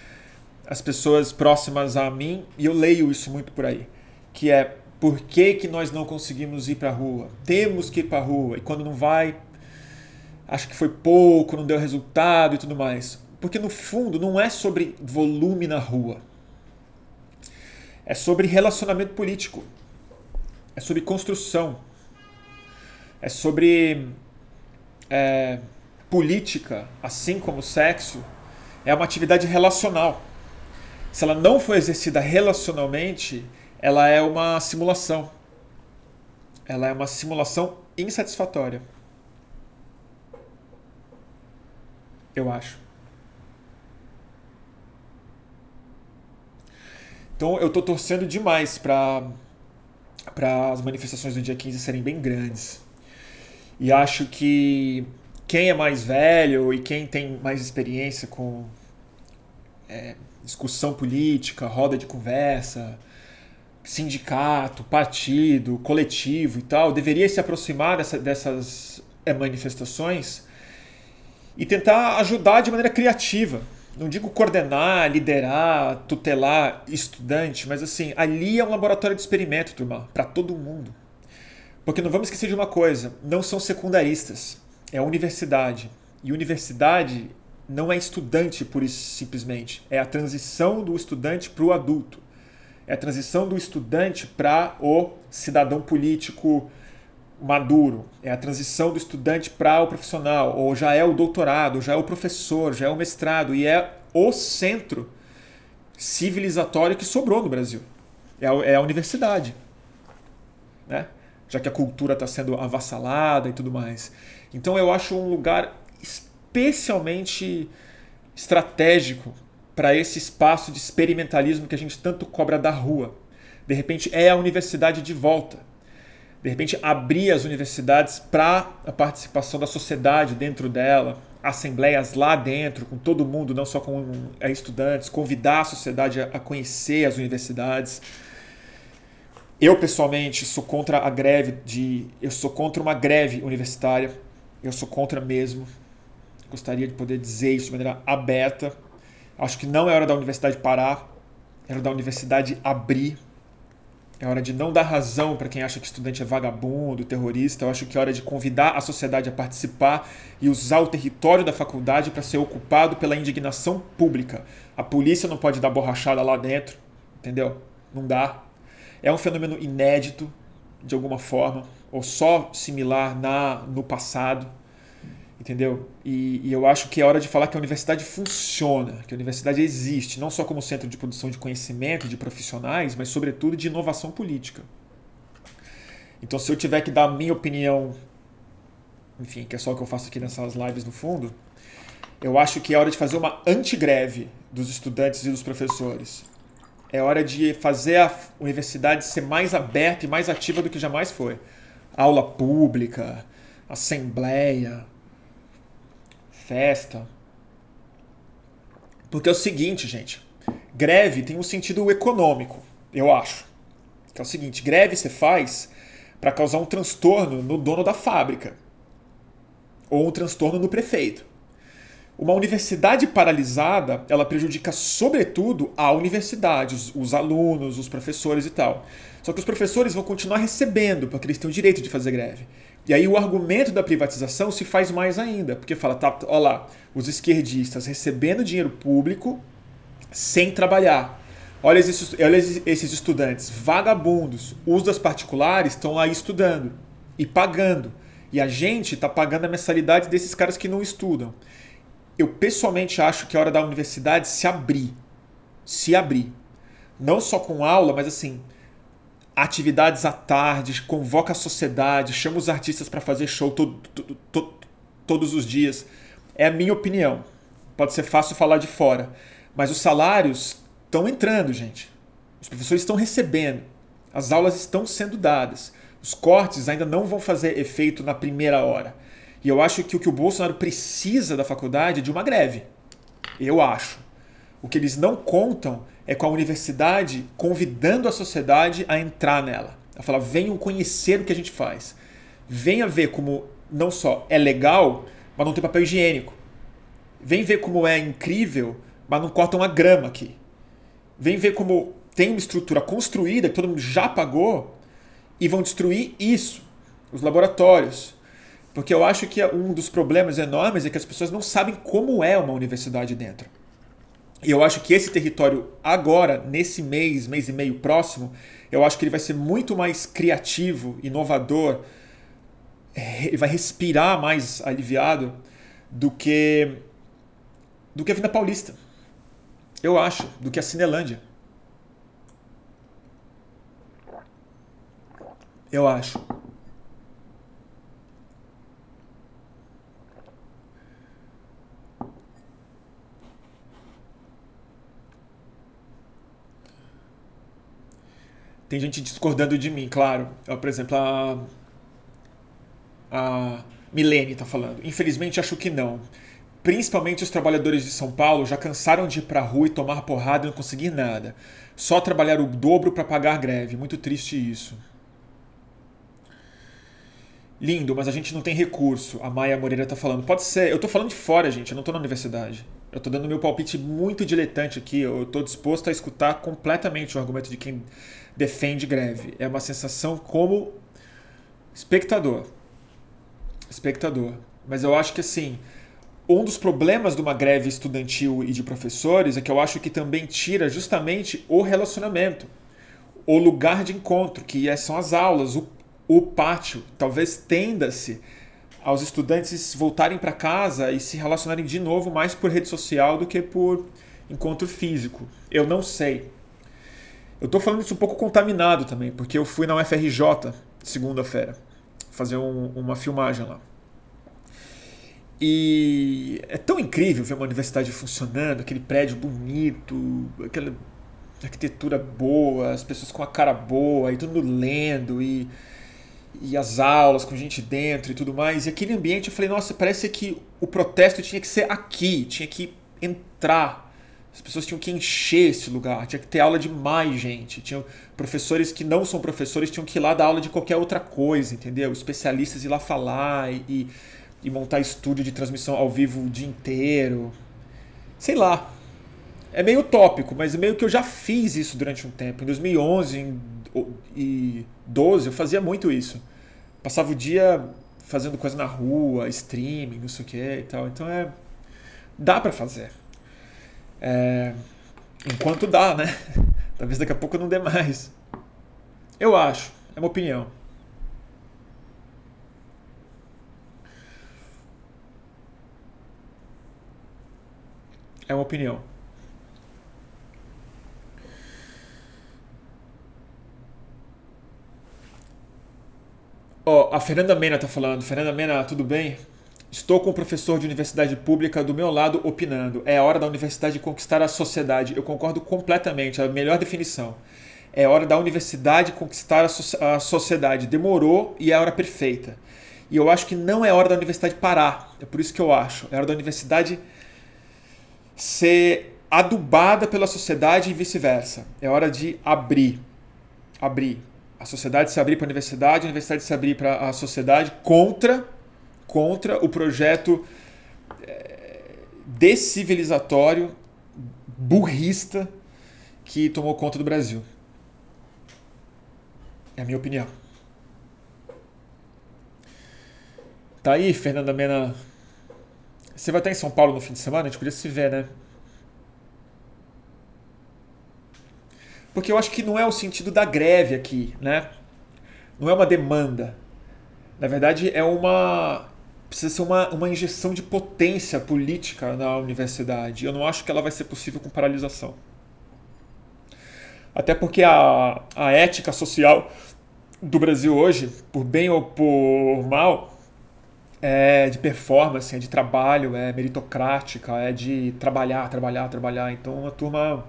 as pessoas próximas a mim, e eu leio isso muito por aí, que é por que, que nós não conseguimos ir para a rua? Temos que ir para a rua, e quando não vai, acho que foi pouco, não deu resultado e tudo mais. Porque no fundo não é sobre volume na rua. É sobre relacionamento político. É sobre construção. É sobre é, política, assim como sexo. É uma atividade relacional se ela não for exercida relacionalmente, ela é uma simulação. Ela é uma simulação insatisfatória. Eu acho. Então eu estou torcendo demais para para as manifestações do dia 15 serem bem grandes. E acho que quem é mais velho e quem tem mais experiência com é, discussão política, roda de conversa, sindicato, partido, coletivo e tal, deveria se aproximar dessa, dessas é, manifestações e tentar ajudar de maneira criativa. Não digo coordenar, liderar, tutelar estudante, mas assim, ali é um laboratório de experimento, turma, para todo mundo. Porque não vamos esquecer de uma coisa: não são secundaristas, é a universidade. E universidade não é estudante por simplesmente. É a transição do estudante para o adulto. É a transição do estudante para o cidadão político maduro. É a transição do estudante para o profissional. Ou já é o doutorado, já é o professor, já é o mestrado. E é o centro civilizatório que sobrou no Brasil. É a, é a universidade. Né? Já que a cultura está sendo avassalada e tudo mais. Então eu acho um lugar especialmente estratégico para esse espaço de experimentalismo que a gente tanto cobra da rua. De repente, é a universidade de volta. De repente, abrir as universidades para a participação da sociedade dentro dela, assembleias lá dentro, com todo mundo, não só com é, estudantes, convidar a sociedade a conhecer as universidades. Eu, pessoalmente, sou contra a greve de. Eu sou contra uma greve universitária. Eu sou contra mesmo. Gostaria de poder dizer isso de maneira aberta. Acho que não é hora da universidade parar, é hora da universidade abrir. É hora de não dar razão para quem acha que estudante é vagabundo, terrorista. Eu acho que é hora de convidar a sociedade a participar e usar o território da faculdade para ser ocupado pela indignação pública. A polícia não pode dar borrachada lá dentro, entendeu? Não dá. é um fenômeno inédito, de alguma forma, ou só similar na, no passado. Entendeu? E, e, eu acho que é hora de falar que a universidade funciona, que a universidade existe, não só como centro de produção de conhecimento, de profissionais, mas, sobretudo, de inovação política. Então, se eu tiver que dar a minha opinião, enfim, que é só o que eu faço aqui nessas lives no fundo, eu acho que é hora de fazer uma antigreve dos estudantes e dos professores. É hora de fazer a universidade ser mais aberta e mais ativa do que jamais foi. Aula pública, assembleia, festa. Porque é o seguinte, gente. Greve tem um sentido econômico, eu acho. Que é o seguinte: greve você faz para causar um transtorno no dono da fábrica ou um transtorno no prefeito. Uma universidade paralisada, ela prejudica sobretudo a universidade, os, os, alunos, os professores e tal. Só que os professores vão continuar recebendo, porque eles têm o direito de fazer greve. E aí o argumento da privatização se faz mais ainda, porque fala, tá, olha lá, os esquerdistas recebendo dinheiro público sem trabalhar. Olha esses, olha esses estudantes vagabundos, os das particulares estão lá estudando e pagando. E a gente está pagando a mensalidade desses caras que não estudam. Eu pessoalmente acho que é hora da universidade se abrir. Se abrir. Não só com aula, mas assim, atividades à tarde, convoca a sociedade, chama os artistas para fazer show todo, todo, todo, todos os dias. É a minha opinião. Pode ser fácil falar de fora. Mas os salários estão entrando, gente. Os professores estão recebendo. As aulas estão sendo dadas. Os cortes ainda não vão fazer efeito na primeira hora. E eu acho que o que o Bolsonaro precisa da faculdade é de uma greve. Eu acho. O que eles não contam é com a universidade convidando a sociedade a entrar nela. A falar, venham conhecer o que a gente faz. Venha ver como não só é legal, mas não tem papel higiênico. Vem ver como é incrível, mas não cortam uma grama aqui. Vem ver como tem uma estrutura construída que todo mundo já pagou e vão destruir isso, os laboratórios. Porque eu acho que um dos problemas enormes é que as pessoas não sabem como é uma universidade dentro. E eu acho que esse território agora, nesse mês, mês e meio próximo, eu acho que ele vai ser muito mais criativo, inovador, ele vai respirar mais aliviado do que do que a Vinda Paulista. Eu acho, do que a Cinelândia. Eu acho. Tem gente discordando de mim, claro. Por exemplo, a. A Milene está falando. Infelizmente, acho que não. Principalmente os trabalhadores de São Paulo já cansaram de ir para a rua e tomar porrada e não conseguir nada. Só trabalhar o dobro para pagar greve. Muito triste isso. Lindo, mas a gente não tem recurso. A Maia Moreira está falando. Pode ser. Eu estou falando de fora, gente. Eu não estou na universidade. Eu estou dando meu palpite muito diletante aqui. Eu estou disposto a escutar completamente o argumento de quem defende greve. É uma sensação como espectador. Espectador. Mas eu acho que assim, um dos problemas de uma greve estudantil e de professores é que eu acho que também tira justamente o relacionamento, o lugar de encontro, que é, são as aulas, o, o pátio. Talvez tenda-se aos estudantes voltarem para casa e se relacionarem de novo mais por rede social do que por encontro físico. Eu não sei. Eu tô falando isso um pouco contaminado também, porque eu fui na UFRJ segunda-feira fazer um, uma filmagem lá. E é tão incrível ver uma universidade funcionando, aquele prédio bonito, aquela arquitetura boa, as pessoas com a cara boa, e todo mundo lendo, e, e as aulas com gente dentro e tudo mais. E aquele ambiente, eu falei, nossa, parece que o protesto tinha que ser aqui, tinha que entrar as pessoas tinham que encher esse lugar, tinha que ter aula de mais gente. Tinham professores que não são professores tinham que ir lá dar aula de qualquer outra coisa, entendeu? Especialistas ir lá falar e, e montar estúdio de transmissão ao vivo o dia inteiro. Sei lá. É meio utópico, mas meio que eu já fiz isso durante um tempo. Em 2011 e 12 eu fazia muito isso. Passava o dia fazendo coisa na rua, streaming, não sei o que e tal. Então é. Dá para fazer. É, enquanto dá, né? Talvez daqui a pouco não dê mais. Eu acho, é uma opinião. É uma opinião. Ó, oh, a Fernanda Mena tá falando. Fernanda Mena, tudo bem? Estou com o professor de universidade pública do meu lado opinando. É hora da universidade conquistar a sociedade. Eu concordo completamente, a melhor definição. É hora da universidade conquistar a, so a sociedade. Demorou e é a hora perfeita. E eu acho que não é hora da universidade parar. É por isso que eu acho. É hora da universidade ser adubada pela sociedade e vice-versa. É hora de abrir. Abrir. A sociedade se abrir para a universidade, a universidade se abrir para a sociedade contra, contra o projeto é, decivilizatório, burrista que tomou conta do Brasil. É a minha opinião. Tá aí, Fernanda Mena você vai estar em São Paulo no fim de semana? A gente podia se ver, né? Porque eu acho que não é o sentido da greve aqui, né? Não é uma demanda. Na verdade, é uma. Precisa ser uma, uma injeção de potência política na universidade. Eu não acho que ela vai ser possível com paralisação. Até porque a, a ética social do Brasil hoje, por bem ou por mal, é de performance, é de trabalho, é meritocrática, é de trabalhar, trabalhar, trabalhar. Então a turma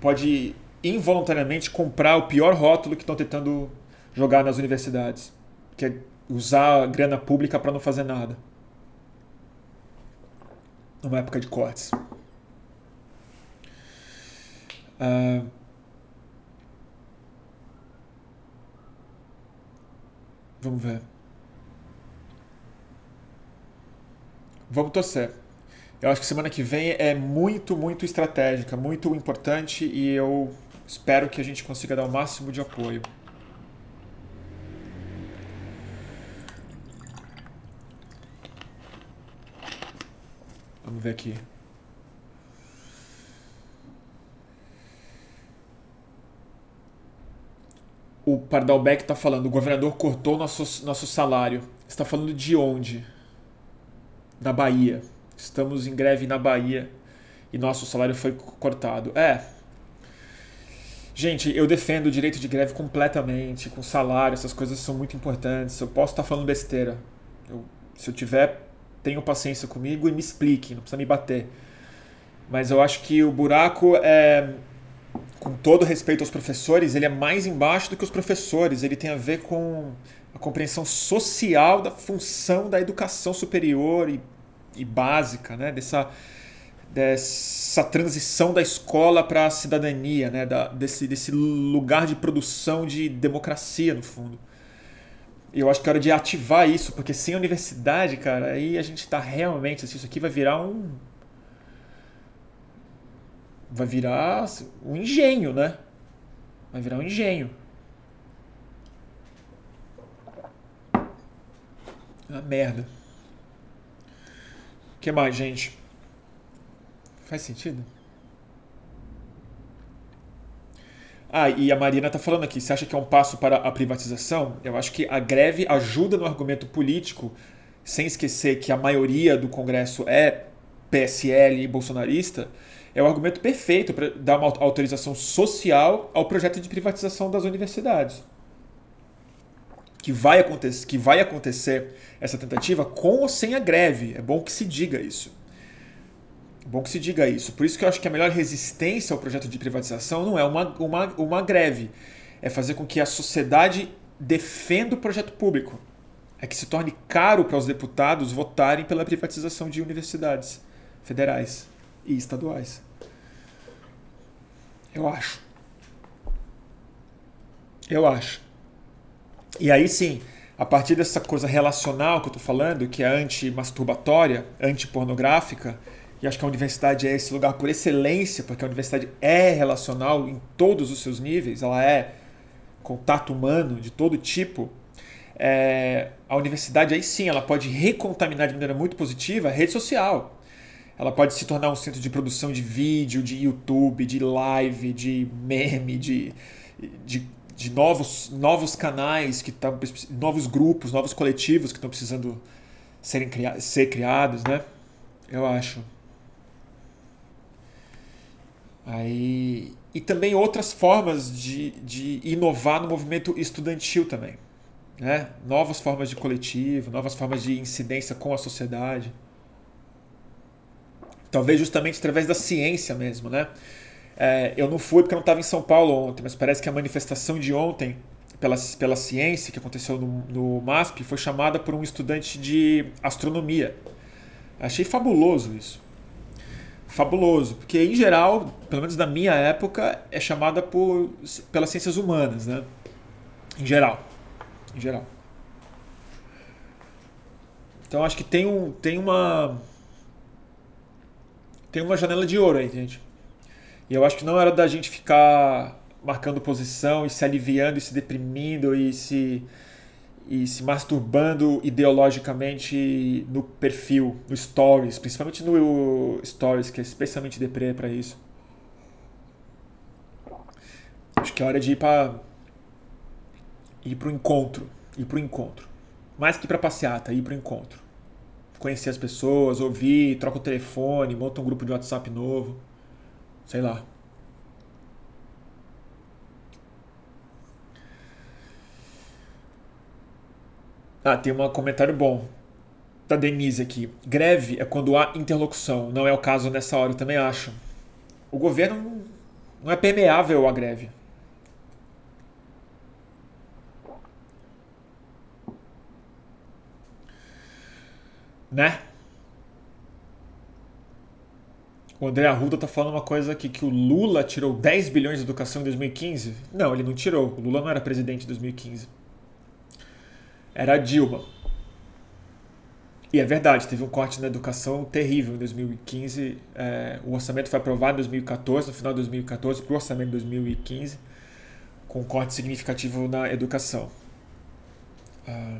pode involuntariamente comprar o pior rótulo que estão tentando jogar nas universidades, que é usar a grana pública para não fazer nada. Numa época de cortes. Uh, vamos ver. Vamos torcer. Eu acho que semana que vem é muito, muito estratégica, muito importante e eu espero que a gente consiga dar o máximo de apoio. Vamos ver aqui. O Pardalbeck está falando, o governador cortou nosso, nosso salário. Está falando de onde? na Bahia. Estamos em greve na Bahia e nosso salário foi cortado. É. Gente, eu defendo o direito de greve completamente, com salário, essas coisas são muito importantes. Eu posso estar falando besteira. Eu, se eu tiver, tenham paciência comigo e me explique, não precisa me bater. Mas eu acho que o buraco é com todo respeito aos professores, ele é mais embaixo do que os professores. Ele tem a ver com a compreensão social da função da educação superior e e básica, né? dessa, dessa transição da escola para a cidadania, né? Da, desse, desse lugar de produção de democracia, no fundo. Eu acho que é hora de ativar isso, porque sem universidade, cara, aí a gente está realmente. Assim, isso aqui vai virar um. Vai virar um engenho, né? Vai virar um engenho. Uma merda que mais, gente? Faz sentido? Ah, e a Marina está falando aqui, você acha que é um passo para a privatização? Eu acho que a greve ajuda no argumento político, sem esquecer que a maioria do Congresso é PSL e bolsonarista, é o argumento perfeito para dar uma autorização social ao projeto de privatização das universidades que vai acontecer, que vai acontecer essa tentativa com ou sem a greve. É bom que se diga isso. Bom que se diga isso. Por isso que eu acho que a melhor resistência ao projeto de privatização não é uma, uma, uma greve. É fazer com que a sociedade defenda o projeto público. É que se torne caro para os deputados votarem pela privatização de universidades federais e estaduais. Eu acho. Eu acho. E aí sim, a partir dessa coisa relacional que eu estou falando, que é anti-masturbatória, anti-pornográfica, e acho que a universidade é esse lugar por excelência, porque a universidade é relacional em todos os seus níveis, ela é contato humano de todo tipo. É, a universidade aí sim, ela pode recontaminar de maneira muito positiva a rede social. Ela pode se tornar um centro de produção de vídeo, de YouTube, de live, de meme, de, de de novos, novos canais que estão novos grupos, novos coletivos que estão precisando serem ser criados, né? Eu acho. Aí, e também outras formas de, de inovar no movimento estudantil também. Né? Novas formas de coletivo, novas formas de incidência com a sociedade. Talvez justamente através da ciência mesmo, né? É, eu não fui porque eu não estava em São Paulo ontem, mas parece que a manifestação de ontem pela, pela ciência que aconteceu no, no MASP foi chamada por um estudante de astronomia. Achei fabuloso isso. Fabuloso, porque em geral, pelo menos na minha época, é chamada por, pelas ciências humanas, né? Em geral. Em geral. Então acho que tem, um, tem uma tem uma janela de ouro aí, gente. E eu acho que não era da gente ficar marcando posição e se aliviando e se deprimindo e se e se masturbando ideologicamente no perfil, no stories, principalmente no stories, que é especialmente deprê para isso. Acho que é hora de ir para ir pro encontro, ir pro encontro. Mais que para passeata, ir pro encontro conhecer as pessoas, ouvir, troca o telefone, monta um grupo de WhatsApp novo. Sei lá. Ah, tem um comentário bom da Denise aqui. Greve é quando há interlocução. Não é o caso nessa hora, eu também acho. O governo não é permeável à greve. Né? O André Arruda tá falando uma coisa aqui, que o Lula tirou 10 bilhões de educação em 2015. Não, ele não tirou. O Lula não era presidente em 2015. Era a Dilma. E é verdade, teve um corte na educação terrível em 2015. É, o orçamento foi aprovado em 2014, no final de 2014, para o orçamento de 2015, com um corte significativo na educação. Ah,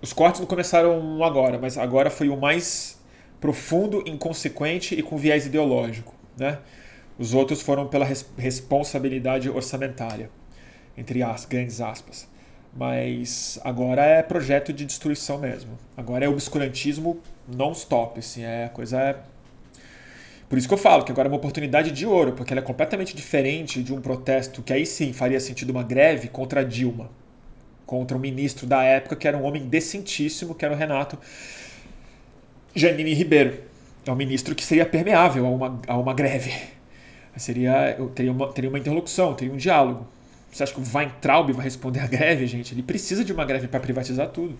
os cortes não começaram agora, mas agora foi o mais profundo, inconsequente e com viés ideológico. Né? Os outros foram pela res responsabilidade orçamentária, entre as grandes aspas. Mas agora é projeto de destruição mesmo. Agora é obscurantismo non-stop. Assim, é, a coisa é por isso que eu falo que agora é uma oportunidade de ouro, porque ela é completamente diferente de um protesto que aí sim faria sentido uma greve contra a Dilma contra o ministro da época, que era um homem decentíssimo, que era o Renato Janine Ribeiro. É um ministro que seria permeável a uma, a uma greve. Seria, teria, uma, teria uma interlocução, teria um diálogo. Você acha que o Weintraub vai responder à greve, gente? Ele precisa de uma greve para privatizar tudo.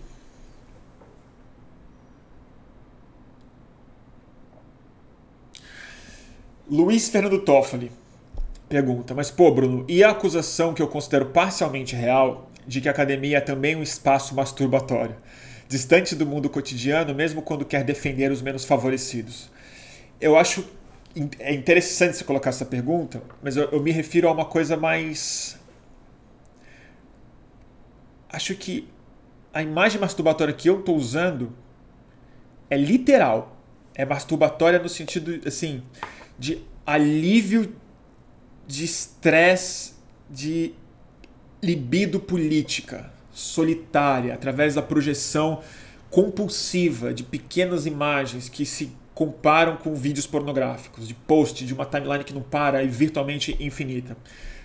Luiz Fernando Toffoli pergunta: Mas pô, Bruno, e a acusação que eu considero parcialmente real de que a academia é também um espaço masturbatório, distante do mundo cotidiano, mesmo quando quer defender os menos favorecidos. Eu acho é interessante você colocar essa pergunta, mas eu, eu me refiro a uma coisa mais. Acho que a imagem masturbatória que eu estou usando é literal. É masturbatória no sentido, assim, de alívio de estresse, de libido política, solitária, através da projeção compulsiva de pequenas imagens que se comparam com vídeos pornográficos, de post de uma timeline que não para e virtualmente infinita.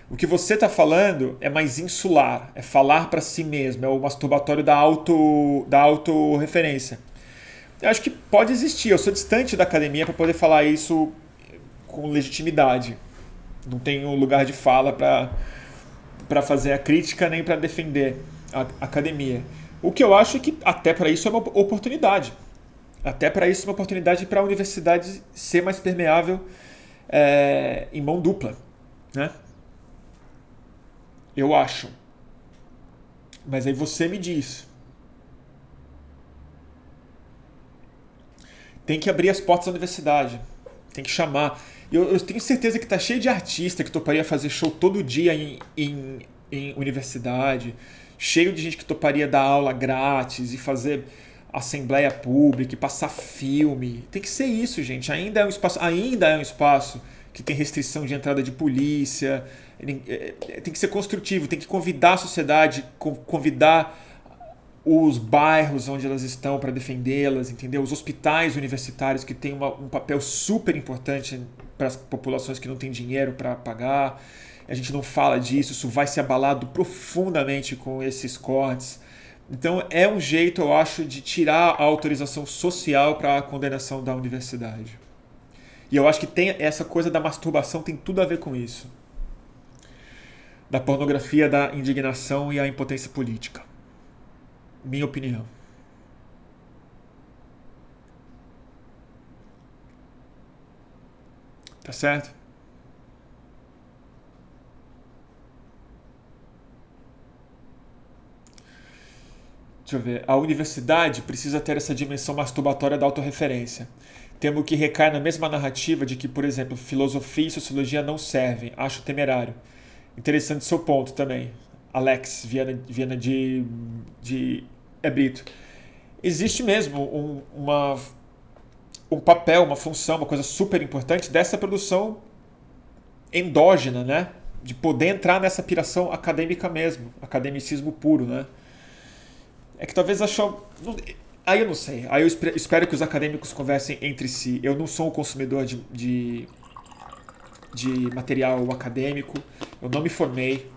O que você está falando é mais insular, é falar para si mesmo, é o masturbatório da auto da autorreferência. Eu acho que pode existir, eu sou distante da academia para poder falar isso com legitimidade. Não tenho lugar de fala para para fazer a crítica nem para defender a academia. O que eu acho é que até para isso é uma oportunidade. Até para isso é uma oportunidade para a universidade ser mais permeável é, em mão dupla. Né? Eu acho. Mas aí você me diz. Tem que abrir as portas da universidade. Tem que chamar. Eu, eu tenho certeza que tá cheio de artista que toparia fazer show todo dia em, em, em universidade, cheio de gente que toparia dar aula grátis e fazer assembleia pública passar filme. Tem que ser isso, gente. Ainda é um espaço, ainda é um espaço que tem restrição de entrada de polícia, tem que ser construtivo, tem que convidar a sociedade, convidar os bairros onde elas estão para defendê-las, entendeu? Os hospitais universitários que têm uma, um papel super importante para as populações que não têm dinheiro para pagar. A gente não fala disso, isso vai ser abalado profundamente com esses cortes. Então é um jeito, eu acho, de tirar a autorização social para a condenação da universidade. E eu acho que tem essa coisa da masturbação tem tudo a ver com isso. Da pornografia, da indignação e a impotência política. Minha opinião. Tá certo? Deixa eu ver. A universidade precisa ter essa dimensão masturbatória da autorreferência. Temo que recai na mesma narrativa de que, por exemplo, filosofia e sociologia não servem. Acho temerário. Interessante seu ponto também. Alex, Viana, Viana de, de é Brito. Existe mesmo um, uma, um papel, uma função, uma coisa super importante dessa produção endógena, né? De poder entrar nessa piração acadêmica mesmo, academicismo puro, né? É que talvez achou. Aí eu não sei. Aí eu espero que os acadêmicos conversem entre si. Eu não sou um consumidor de, de, de material acadêmico. Eu não me formei.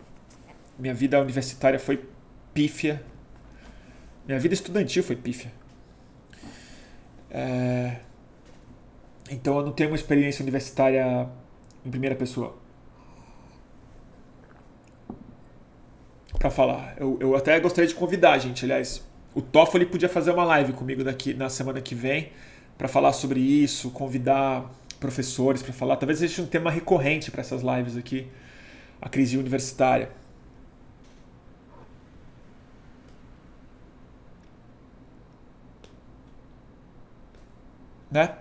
Minha vida universitária foi pífia. Minha vida estudantil foi pífia. É... Então eu não tenho uma experiência universitária em primeira pessoa. para falar. Eu, eu até gostaria de convidar, gente. Aliás, o Toffoli podia fazer uma live comigo daqui na semana que vem para falar sobre isso, convidar professores para falar. Talvez seja um tema recorrente para essas lives aqui, a crise universitária. Né?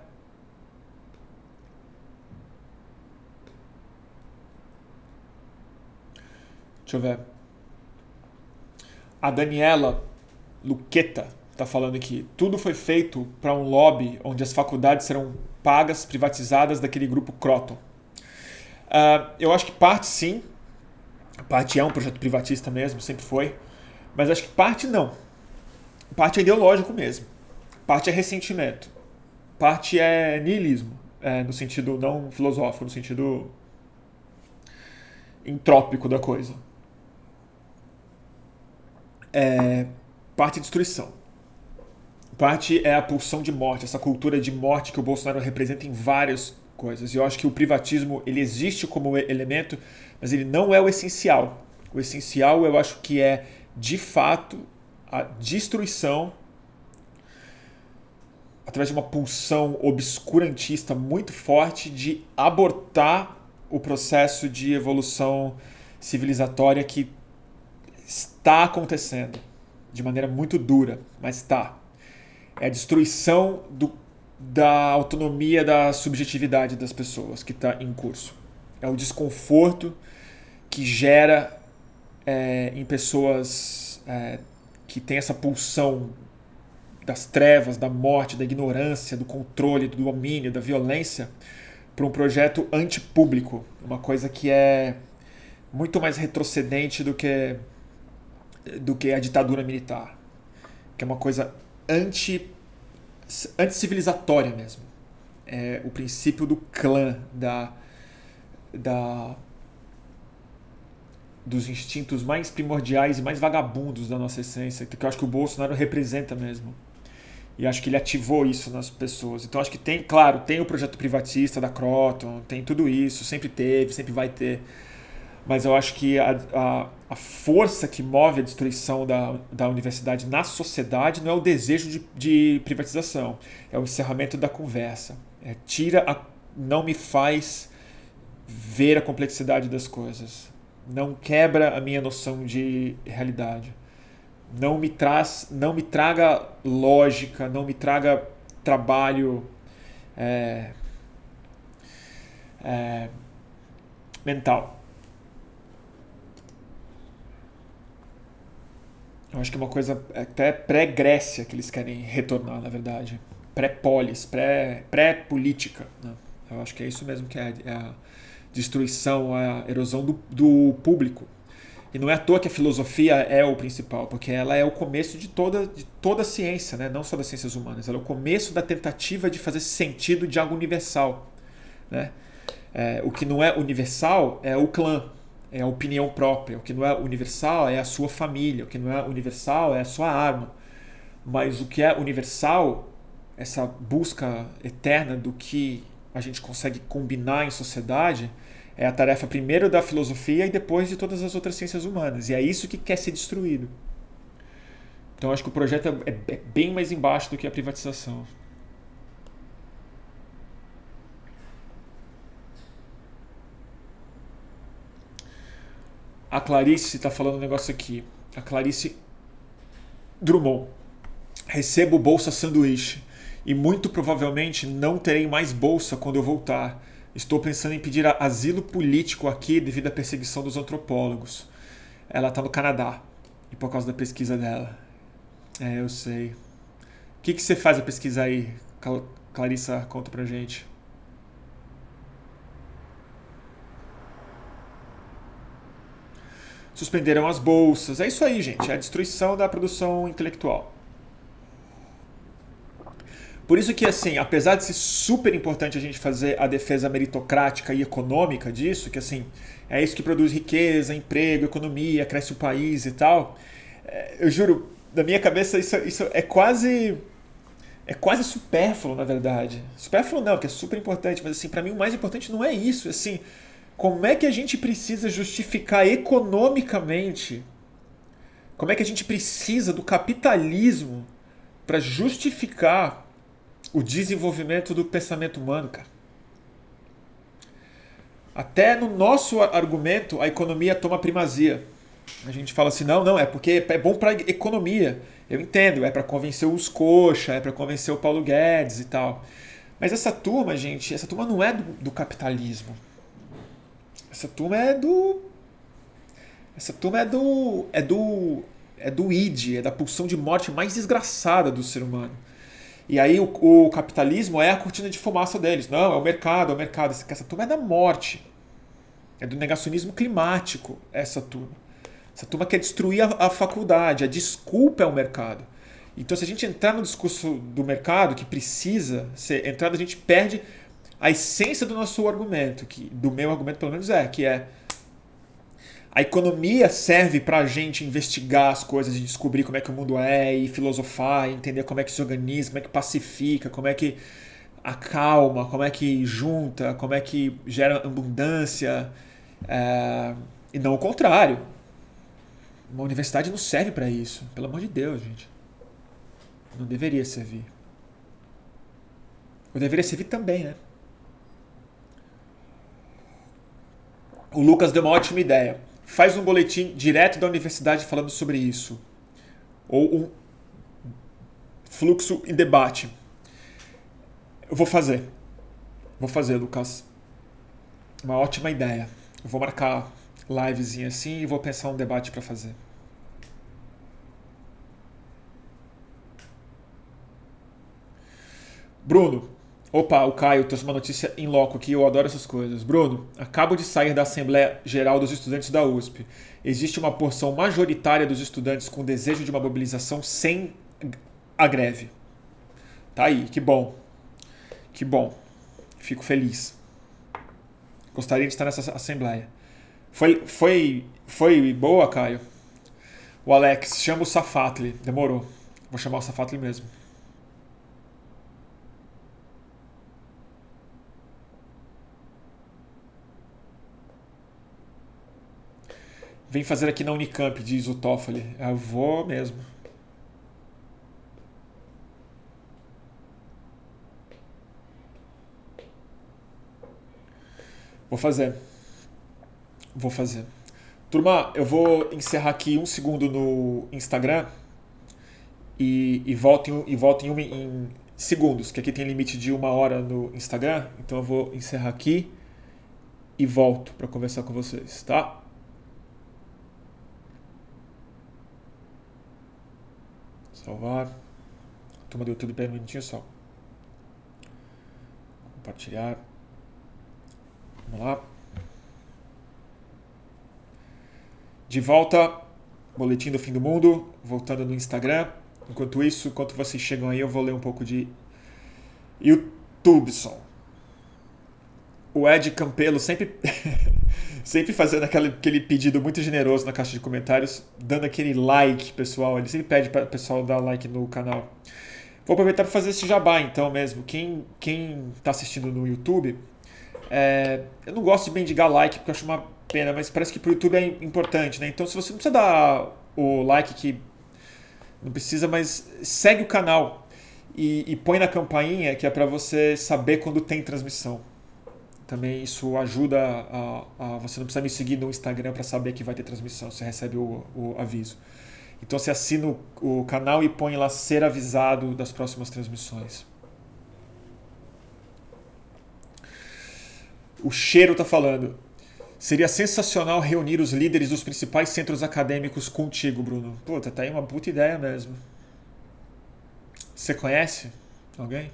Deixa eu ver. A Daniela Luqueta está falando aqui. Tudo foi feito para um lobby onde as faculdades serão pagas, privatizadas daquele grupo Croton. Uh, eu acho que parte sim. Parte é um projeto privatista mesmo, sempre foi. Mas acho que parte não. Parte é ideológico mesmo. Parte é ressentimento. Parte é niilismo. É, no sentido não filosófico, no sentido entrópico da coisa. É, parte é destruição. Parte é a pulsão de morte, essa cultura de morte que o Bolsonaro representa em várias coisas. E eu acho que o privatismo ele existe como elemento, mas ele não é o essencial. O essencial eu acho que é, de fato, a destruição através de uma pulsão obscurantista muito forte de abortar o processo de evolução civilizatória que está acontecendo de maneira muito dura, mas está. É a destruição do, da autonomia da subjetividade das pessoas que está em curso. É o desconforto que gera é, em pessoas é, que têm essa pulsão das trevas, da morte, da ignorância, do controle, do domínio, da violência, para um projeto antipúblico, uma coisa que é muito mais retrocedente do que do que a ditadura militar, que é uma coisa anti anticivilizatória mesmo. É o princípio do clã, da, da dos instintos mais primordiais e mais vagabundos da nossa essência, que eu acho que o Bolsonaro representa mesmo. E acho que ele ativou isso nas pessoas. Então acho que tem, claro, tem o projeto privatista da Croton, tem tudo isso, sempre teve, sempre vai ter mas eu acho que a, a, a, força que move a destruição da, da universidade na sociedade não é o desejo de, de privatização, é o encerramento da conversa. É, tira a, não me faz ver a complexidade das coisas, não quebra a minha noção de realidade, não me traz, não me traga lógica, não me traga trabalho é, é, mental. Eu acho que é uma coisa até pré-Grécia que eles querem retornar, na verdade. Pré-polis, pré-política. Pré né? Eu acho que é isso mesmo que é, é a destruição, a erosão do, do público. E não é à toa que a filosofia é o principal, porque ela é o começo de toda, de toda a ciência, né? não só das ciências humanas. Ela é o começo da tentativa de fazer sentido de algo universal. Né? É, o que não é universal é o clã, é a opinião própria. O que não é universal é a sua família. O que não é universal é a sua arma. Mas o que é universal, essa busca eterna do que a gente consegue combinar em sociedade, é a tarefa primeiro da filosofia e depois de todas as outras ciências humanas. E é isso que quer ser destruído. Então acho que o projeto é, é bem mais embaixo do que a privatização. A Clarice está falando um negócio aqui. A Clarice Drummond. Recebo bolsa sanduíche e muito provavelmente não terei mais bolsa quando eu voltar. Estou pensando em pedir asilo político aqui devido à perseguição dos antropólogos. Ela está no Canadá e por causa da pesquisa dela. É, eu sei. O que, que você faz a pesquisa aí? Clarissa, conta pra gente. Suspenderam as bolsas. É isso aí, gente. É a destruição da produção intelectual. Por isso que, assim, apesar de ser super importante a gente fazer a defesa meritocrática e econômica disso, que, assim, é isso que produz riqueza, emprego, economia, cresce o país e tal, é, eu juro, na minha cabeça isso, isso é quase... É quase supérfluo, na verdade. Supérfluo não, que é super importante, mas, assim, para mim o mais importante não é isso, assim... Como é que a gente precisa justificar economicamente? Como é que a gente precisa do capitalismo para justificar o desenvolvimento do pensamento humano, cara. Até no nosso argumento, a economia toma primazia. A gente fala assim, não, não, é porque é bom para economia. Eu entendo, é para convencer os coxa, é para convencer o Paulo Guedes e tal. Mas essa turma, gente, essa turma não é do, do capitalismo. Essa turma é do essa turma é do é do é do id, é da pulsão de morte mais desgraçada do ser humano. E aí o, o, capitalismo é a cortina de fumaça deles. Não, é o mercado, é o mercado. Essa turma é da morte. É do negacionismo climático, essa turma. Essa turma quer destruir a, a faculdade. A desculpa é o mercado. Então, se a gente entrar no discurso do mercado, que precisa ser entrado, a gente perde a essência do nosso argumento, que do meu argumento pelo menos é, que é a economia serve para a gente investigar as coisas e descobrir como é que o mundo é, e filosofar, e entender como é que se organiza, como é que pacifica, como é que acalma, como é que junta, como é que gera abundância, é... e não o contrário. Uma universidade não serve para isso, pelo amor de Deus, gente. Não deveria servir. Ou deveria servir também, né? O Lucas deu uma ótima ideia faz um boletim direto da universidade falando sobre isso. Ou um fluxo em debate. Eu vou fazer. Vou fazer, Lucas. Uma ótima ideia. Eu vou marcar livezinha assim e vou pensar um debate para fazer. Bruno, Opa, o Caio trouxe uma notícia em loco aqui, eu adoro essas coisas. Bruno, acabo de sair da Assembleia Geral dos Estudantes da USP. Existe uma porção majoritária dos estudantes com desejo de uma mobilização sem a greve. Tá aí, que bom. Que bom. Fico feliz. Gostaria de estar nessa Assembleia. Foi, foi, foi boa, Caio? O Alex, chama o Safatli. Demorou. Vou chamar o Safatli mesmo. Vem fazer aqui na Unicamp, diz o Toffoli. Eu vou mesmo. Vou fazer. Vou fazer. Turma, eu vou encerrar aqui um segundo no Instagram e, e volto, em, e volto em, um, em segundos, que aqui tem limite de uma hora no Instagram. Então eu vou encerrar aqui e volto para conversar com vocês, tá? Salvar. Turma do YouTube pega um minutinho só. Compartilhar. Vamos lá. De volta, boletim do fim do mundo, voltando no Instagram. Enquanto isso, enquanto vocês chegam aí, eu vou ler um pouco de YouTube. Som. O Ed Campelo sempre sempre fazendo aquele, aquele pedido muito generoso na caixa de comentários, dando aquele like, pessoal. Ele sempre pede para o pessoal dar like no canal. Vou aproveitar para fazer esse jabá então mesmo. Quem quem está assistindo no YouTube, é, eu não gosto de mendigar like porque eu acho uma pena, mas parece que para o YouTube é importante, né? Então se você não precisa dar o like que não precisa, mas segue o canal e, e põe na campainha que é para você saber quando tem transmissão. Também isso ajuda a, a, você não precisa me seguir no Instagram para saber que vai ter transmissão, você recebe o, o aviso. Então você assina o, o canal e põe lá ser avisado das próximas transmissões. O cheiro tá falando. Seria sensacional reunir os líderes dos principais centros acadêmicos contigo, Bruno. Puta, tá aí uma puta ideia mesmo. Você conhece alguém?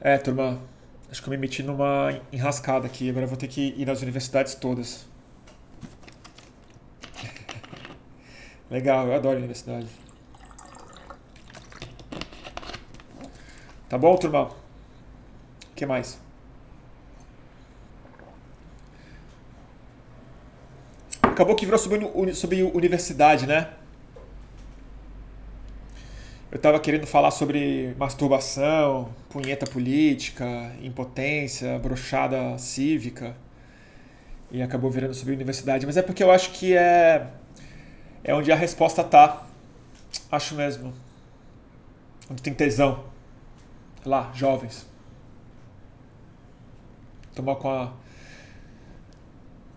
É, turma, acho que eu me meti numa enrascada aqui. Agora eu vou ter que ir nas universidades todas. Legal, eu adoro universidade. Tá bom, turma? que mais? Acabou que virou sobre, sobre universidade, né? Eu tava querendo falar sobre masturbação, punheta política, impotência, brochada cívica. E acabou virando sobre universidade. Mas é porque eu acho que é, é onde a resposta tá. Acho mesmo. Onde tem tesão. Lá, jovens tomar com a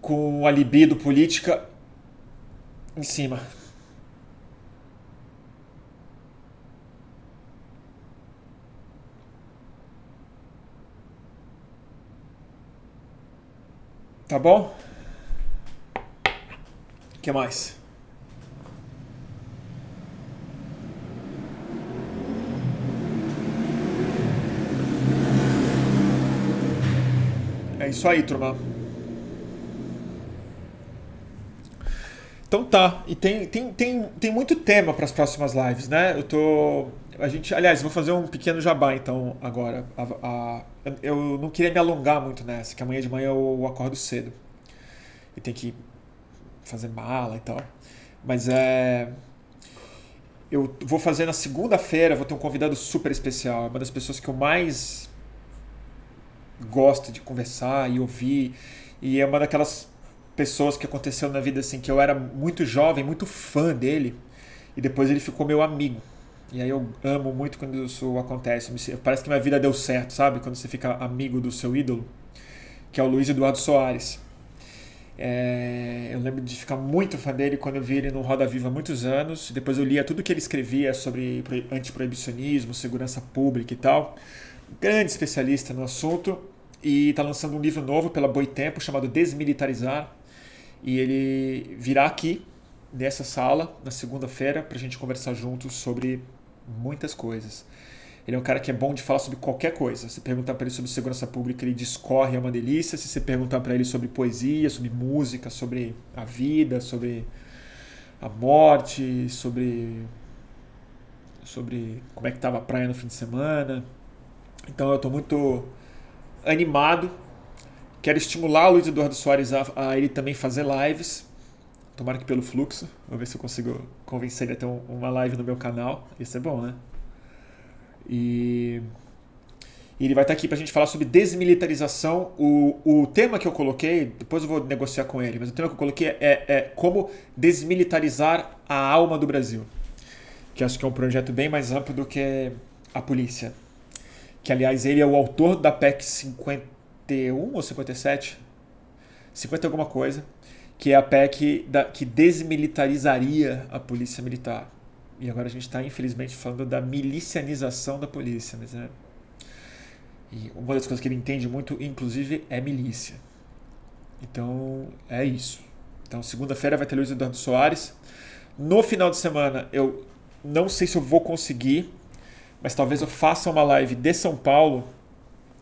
com a libido política em cima. Tá bom? O que mais? isso aí, turma. Então tá, e tem, tem, tem, tem muito tema para as próximas lives, né? Eu tô. A gente, aliás, vou fazer um pequeno jabá então agora. A, a, eu não queria me alongar muito nessa, que amanhã de manhã eu acordo cedo. E tem que fazer mala e tal. Mas é. Eu vou fazer na segunda-feira, vou ter um convidado super especial. É uma das pessoas que eu mais gosta de conversar e ouvir. E é uma daquelas pessoas que aconteceu na vida assim, que eu era muito jovem, muito fã dele, e depois ele ficou meu amigo. E aí eu amo muito quando isso acontece. Parece que minha vida deu certo, sabe? Quando você fica amigo do seu ídolo, que é o Luiz Eduardo Soares. É, eu lembro de ficar muito fã dele quando eu vi ele no Roda Viva há muitos anos. Depois eu lia tudo que ele escrevia sobre antiproibicionismo, segurança pública e tal. Grande especialista no assunto e está lançando um livro novo pela Boitempo chamado Desmilitarizar. E ele virá aqui nessa sala na segunda-feira para a gente conversar juntos sobre muitas coisas. Ele é um cara que é bom de falar sobre qualquer coisa. Se perguntar para ele sobre segurança pública, ele discorre, é uma delícia. Se você perguntar para ele sobre poesia, sobre música, sobre a vida, sobre a morte, sobre sobre como é que estava a praia no fim de semana. Então eu estou muito animado. Quero estimular o Luiz Eduardo Soares a, a ele também fazer lives. Tomara que pelo fluxo. Vou ver se eu consigo convencer ele a ter um, uma live no meu canal. Isso é bom, né? E, e ele vai estar aqui para a gente falar sobre desmilitarização. O, o tema que eu coloquei, depois eu vou negociar com ele, mas o tema que eu coloquei é, é como desmilitarizar a alma do Brasil. Que acho que é um projeto bem mais amplo do que a polícia que aliás ele é o autor da PEC 51 ou 57, 50 alguma coisa, que é a PEC da, que desmilitarizaria a polícia militar. E agora a gente está, infelizmente, falando da milicianização da polícia. Mas é... E uma das coisas que ele entende muito, inclusive, é milícia. Então, é isso. Então, segunda-feira vai ter Luiz Eduardo Soares. No final de semana, eu não sei se eu vou conseguir mas talvez eu faça uma live de São Paulo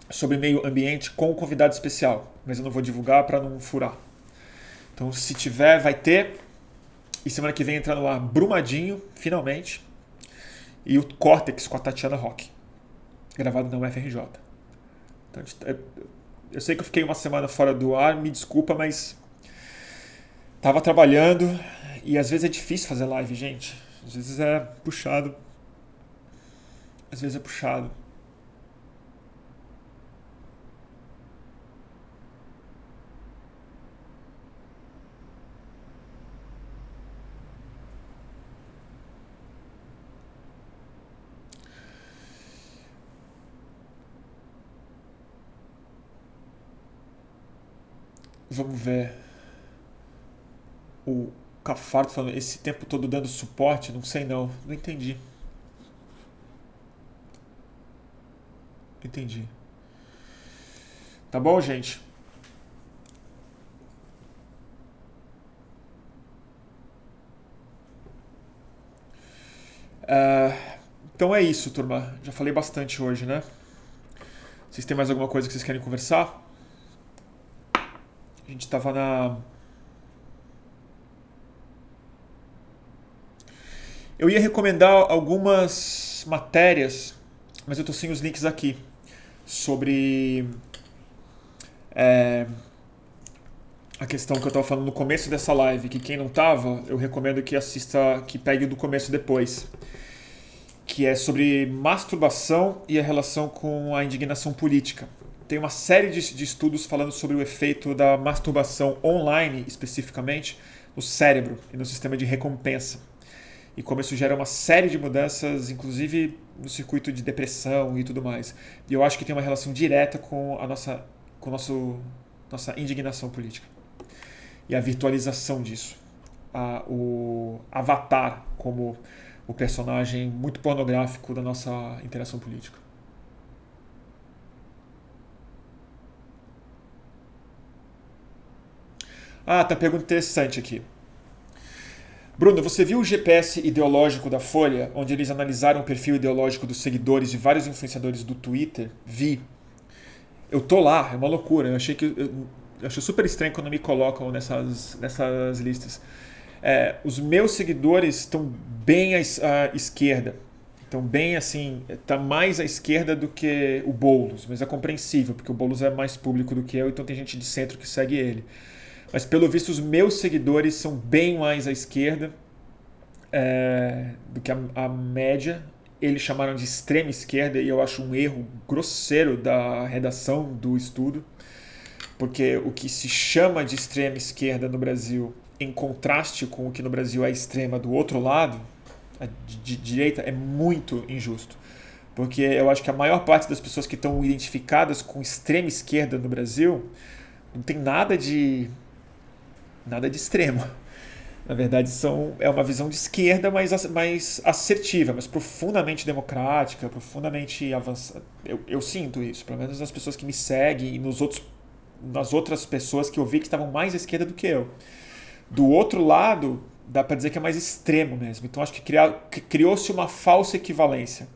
sobre meio ambiente com um convidado especial, mas eu não vou divulgar para não furar. Então, se tiver, vai ter. E semana que vem entra no ar Brumadinho, finalmente. E o Cortex com a Tatiana Rock, gravado na UFRJ. Então, é, eu sei que eu fiquei uma semana fora do ar, me desculpa, mas tava trabalhando e às vezes é difícil fazer live, gente. Às vezes é puxado. Às vezes é puxado. Vamos ver. O Cafardo falando esse tempo todo dando suporte, não sei não. Não entendi. Entendi. Tá bom, gente? Uh, então é isso, turma. Já falei bastante hoje, né? Vocês têm mais alguma coisa que vocês querem conversar? A gente estava na. Eu ia recomendar algumas matérias, mas eu estou sem os links aqui, sobre é, a questão que eu estava falando no começo dessa live, que quem não estava, eu recomendo que assista, que pegue do começo depois, que é sobre masturbação e a relação com a indignação política tem uma série de, de, estudos falando sobre o efeito da masturbação online, especificamente, no cérebro e no sistema de recompensa. E como isso gera uma série de mudanças, inclusive no circuito de depressão e tudo mais. E eu acho que tem uma relação direta com a nossa, com nosso, nossa indignação política. E a virtualização disso. A, o avatar como o personagem muito pornográfico da nossa interação política. Ah, tá pergunta interessante aqui. Bruno, você viu o GPS ideológico da Folha, onde eles analisaram o perfil ideológico dos seguidores de vários influenciadores do Twitter? Vi. Eu tô lá, é uma loucura. Eu achei que eu, eu acho super estranho quando me colocam nessas, nessas listas. É, os meus seguidores estão bem à, à esquerda. Estão bem assim, tá mais à esquerda do que o Boulos, mas é compreensível, porque o Boulos é mais público do que eu, então tem gente de centro que segue ele. Mas pelo visto, os meus seguidores são bem mais à esquerda é, do que a, a média. Eles chamaram de extrema esquerda e eu acho um erro grosseiro da redação do estudo, porque o que se chama de extrema esquerda no Brasil, em contraste com o que no Brasil é extrema do outro lado, de, de direita, é muito injusto. Porque eu acho que a maior parte das pessoas que estão identificadas com extrema esquerda no Brasil não tem nada de nada de extremo. Na verdade, são, é uma visão de esquerda mais, mais assertiva, mas profundamente democrática, profundamente avançada. Eu, eu sinto isso, pelo menos nas pessoas que me seguem e nos outros, nas outras pessoas que eu vi que estavam mais à esquerda do que eu. Do outro lado, dá para dizer que é mais extremo mesmo. Então acho que criou-se uma falsa equivalência.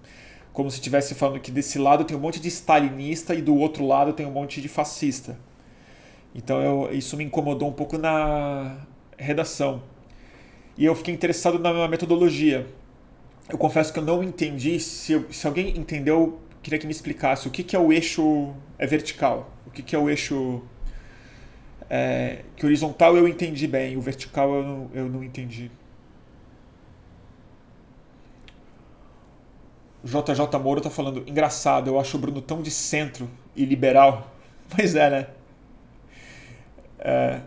Como se estivesse falando que desse lado tem um monte de stalinista e do outro lado tem um monte de fascista. Então eu, isso me incomodou um pouco na redação. E eu fiquei interessado na metodologia. Eu confesso que eu não entendi. Se, se alguém entendeu, queria que me explicasse o que, que é o eixo é vertical, o que, que é o eixo é, que horizontal eu entendi bem, o vertical eu não, eu não entendi. JJ Moura tá falando, engraçado, eu acho o Bruno tão de centro e liberal. Pois é, né? É,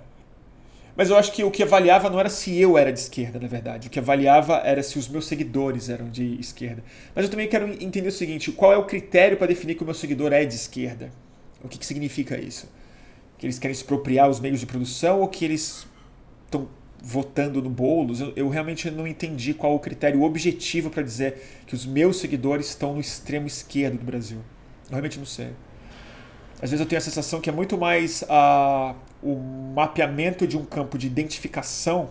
mas eu acho que o que avaliava não era se eu era de esquerda, na verdade. O que avaliava era se os meus seguidores eram de esquerda. Mas eu também quero entender o seguinte: qual é o critério para definir que o meu seguidor é de esquerda? O que, que significa isso? Que eles querem se apropriar os meios de produção ou que eles estão votando no Boulos? Eu, eu, realmente não entendi qual o critério objetivo para dizer que os meus seguidores estão no extremo esquerdo do Brasil. Eu realmente não sei. Às vezes eu tenho a sensação que é muito mais a o mapeamento de um campo de identificação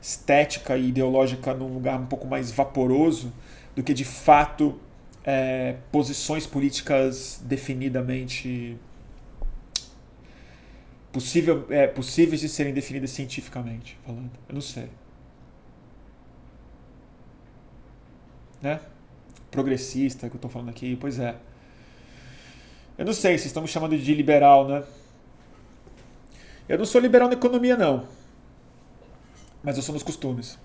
estética e ideológica num lugar um pouco mais vaporoso do que de fato é, posições políticas definidamente possível, é, possíveis de serem definidas cientificamente falando. Eu não sei. Né? Progressista que eu estou falando aqui, pois é. Eu não sei, se estamos chamando de liberal, né? Eu não sou liberal na economia, não. Mas eu sou nos costumes.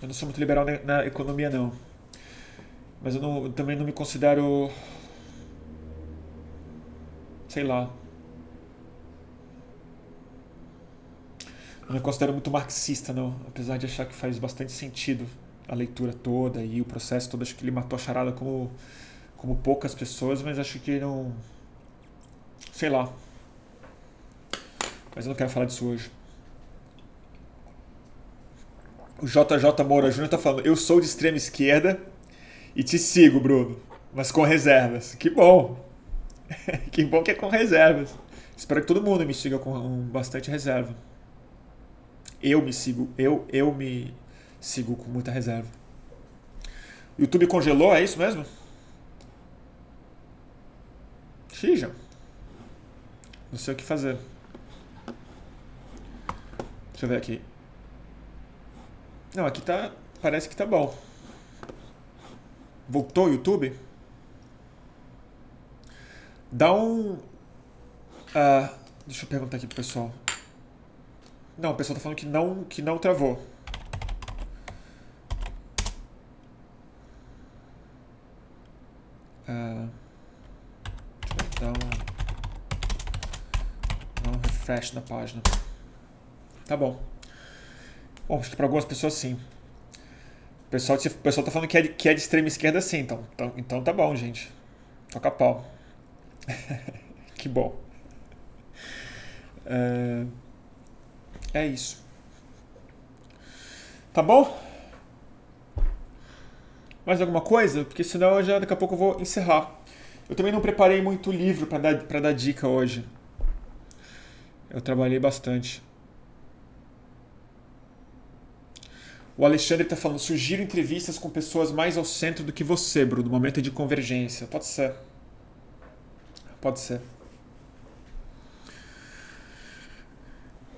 Eu não sou muito liberal na, economia, não. Mas eu, não, eu também não me considero. Sei lá. Não me considero muito marxista, não. Apesar de achar que faz bastante sentido a leitura toda e o processo todo. Acho que ele matou a charada como como poucas pessoas, mas acho que não. Sei lá. Mas eu não quero falar disso hoje. O JJ Moura Júnior tá falando: Eu sou de extrema esquerda e te sigo, Bruno, mas com reservas. Que bom! que bom que é com reservas. Espero que todo mundo me siga com bastante reserva. Eu me sigo, eu, eu me sigo com muita reserva. YouTube congelou, é isso mesmo? Xija. Não sei o que fazer. Deixa eu ver aqui. Não, aqui tá. Parece que tá bom. Voltou o YouTube? Dá um. Uh, deixa eu perguntar aqui pro pessoal. Não, o pessoal tá falando que não, que não travou. Uh, dar um, dar um refresh na página. Tá bom. Bom, acho que para algumas pessoas sim. O pessoal, o pessoal tá falando que é, de, que é de extrema esquerda sim, então, então, então tá bom, gente. Toca pau. que bom. É, é isso. Tá bom? Mais alguma coisa? Porque senão eu já daqui a pouco eu vou encerrar. Eu também não preparei muito livro para dar, pra dar dica hoje. Eu trabalhei bastante. O Alexandre está falando, sugiro entrevistas com pessoas mais ao centro do que você, Bruno, momento de convergência. Pode ser. Pode ser.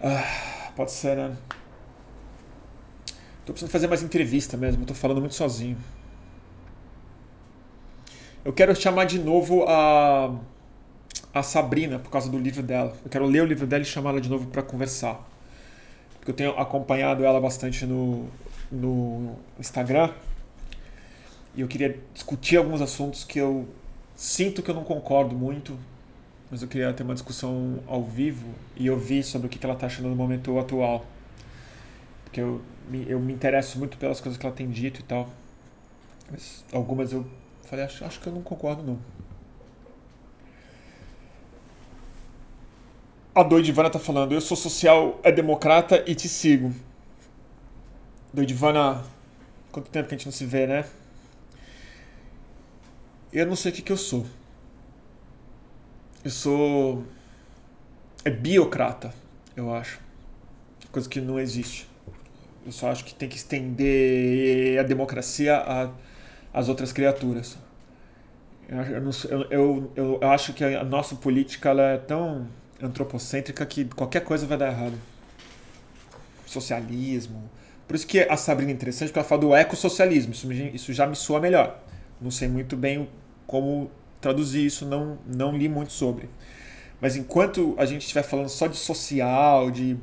Ah, pode ser, né? Tô precisando fazer mais entrevista mesmo, tô falando muito sozinho. Eu quero chamar de novo a, a Sabrina por causa do livro dela. Eu quero ler o livro dela e chamá-la de novo para conversar. Porque eu tenho acompanhado ela bastante no, no Instagram. E eu queria discutir alguns assuntos que eu sinto que eu não concordo muito, mas eu queria ter uma discussão ao vivo e ouvir sobre o que ela está achando no momento atual. Porque eu, eu me interesso muito pelas coisas que ela tem dito e tal. Mas algumas eu Falei, acho, acho que eu não concordo, não. A Doidivana tá falando, eu sou social, é democrata e te sigo. Doidivana, quanto tempo que a gente não se vê, né? Eu não sei o que, que eu sou. Eu sou. É biocrata, eu acho. Coisa que não existe. Eu só acho que tem que estender a democracia a as outras criaturas. Eu, eu, eu, eu, acho que a nossa política ela é tão antropocêntrica que qualquer coisa vai dar errado. Socialismo. Por isso que a Sabrina é interessante, porque ela fala do ecossocialismo. Isso, isso já me soa melhor. Não sei muito bem como traduzir isso, não, não li muito sobre. Mas enquanto a gente estiver falando só de social, de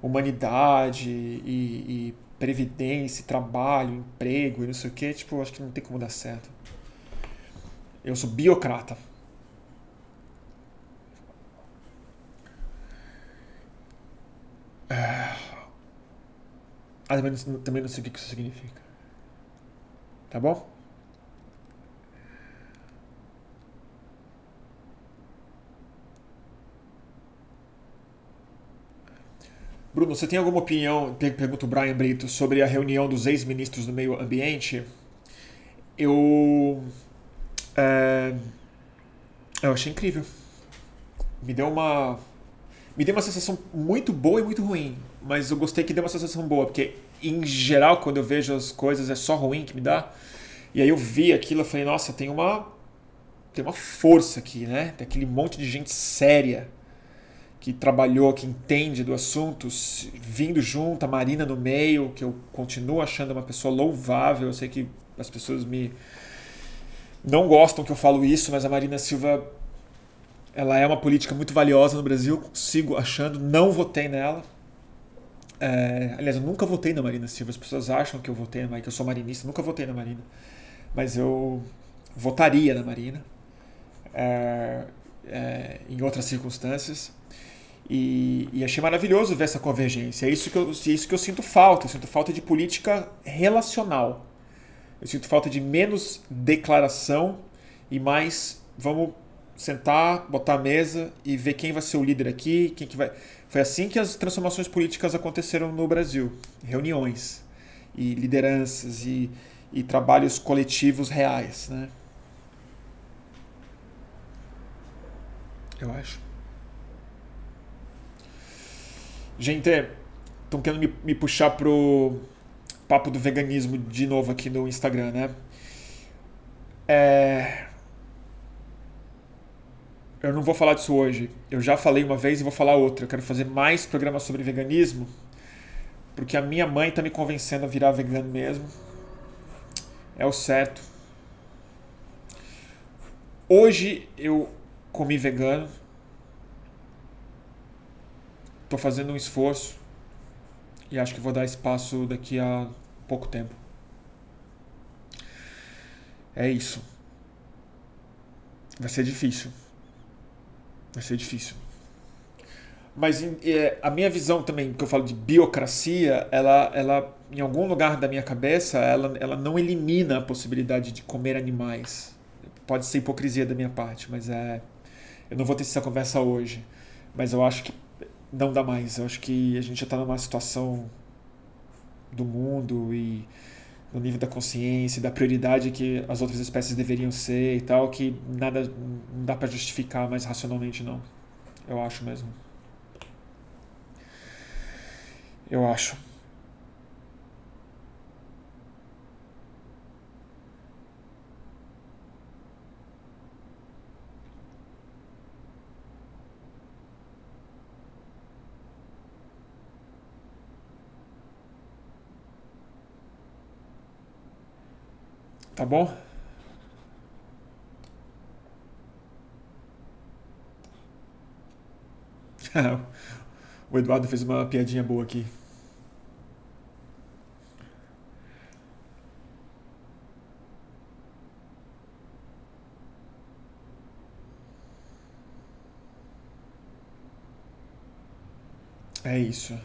humanidade e, e previdência, trabalho, emprego e não sei o que, tipo, acho que não tem como dar certo. Eu sou biocrata. Ah, também não, também não sei o que isso significa. Tá bom? Bruno, você tem alguma opinião, pergunta o Brian Brito, sobre a reunião dos ex-ministros do meio ambiente? Eu. É, eu achei incrível. Me deu uma. Me deu uma sensação muito boa e muito ruim. Mas eu gostei que deu uma sensação boa, porque em geral, quando eu vejo as coisas, é só ruim que me dá. E aí eu vi aquilo e falei, nossa, tem uma tem uma força aqui, né? Tem aquele monte de gente séria que trabalhou, que entende do assunto, vindo junto, a Marina no meio, que eu continuo achando uma pessoa louvável. Eu sei que as pessoas me não gostam que eu falo isso, mas a Marina Silva ela é uma política muito valiosa no Brasil, sigo achando, não votei nela. É, aliás, eu nunca votei na Marina Silva. As pessoas acham que eu votei na Marina, que eu sou marinista, nunca votei na Marina. Mas eu votaria na Marina é, é, em outras circunstâncias. E, e, achei maravilhoso ver essa convergência. É isso, que eu, é isso que eu sinto falta. Eu sinto falta de política relacional. Eu sinto falta de menos declaração e mais vamos sentar, botar a mesa e ver quem vai ser o líder aqui, quem que vai. Foi assim que as transformações políticas aconteceram no Brasil. Reuniões e lideranças e, e trabalhos coletivos reais, né? Eu acho. Gente, estão querendo me, me puxar pro papo do veganismo de novo aqui no Instagram, né? É... Eu não vou falar disso hoje. Eu já falei uma vez e vou falar outra. Eu quero fazer mais programas sobre veganismo, porque a minha mãe está me convencendo a virar vegano mesmo. É o certo. Hoje eu comi vegano. Estou fazendo um esforço e acho que vou dar espaço daqui a pouco tempo. É isso. Vai ser difícil. Vai ser difícil. Mas é, a minha visão também, que eu falo de biocracia, ela, ela em algum lugar da minha cabeça, ela, ela não elimina a possibilidade de comer animais. Pode ser hipocrisia da minha parte, mas é. Eu não vou ter essa conversa hoje. Mas eu acho que não dá mais. Eu acho que a gente já está numa situação do mundo e no nível da consciência, da prioridade que as outras espécies deveriam ser e tal, que nada não dá para justificar mais racionalmente não. Eu acho mesmo. Eu acho. Tá bom? o Eduardo fez uma piadinha boa aqui. É isso.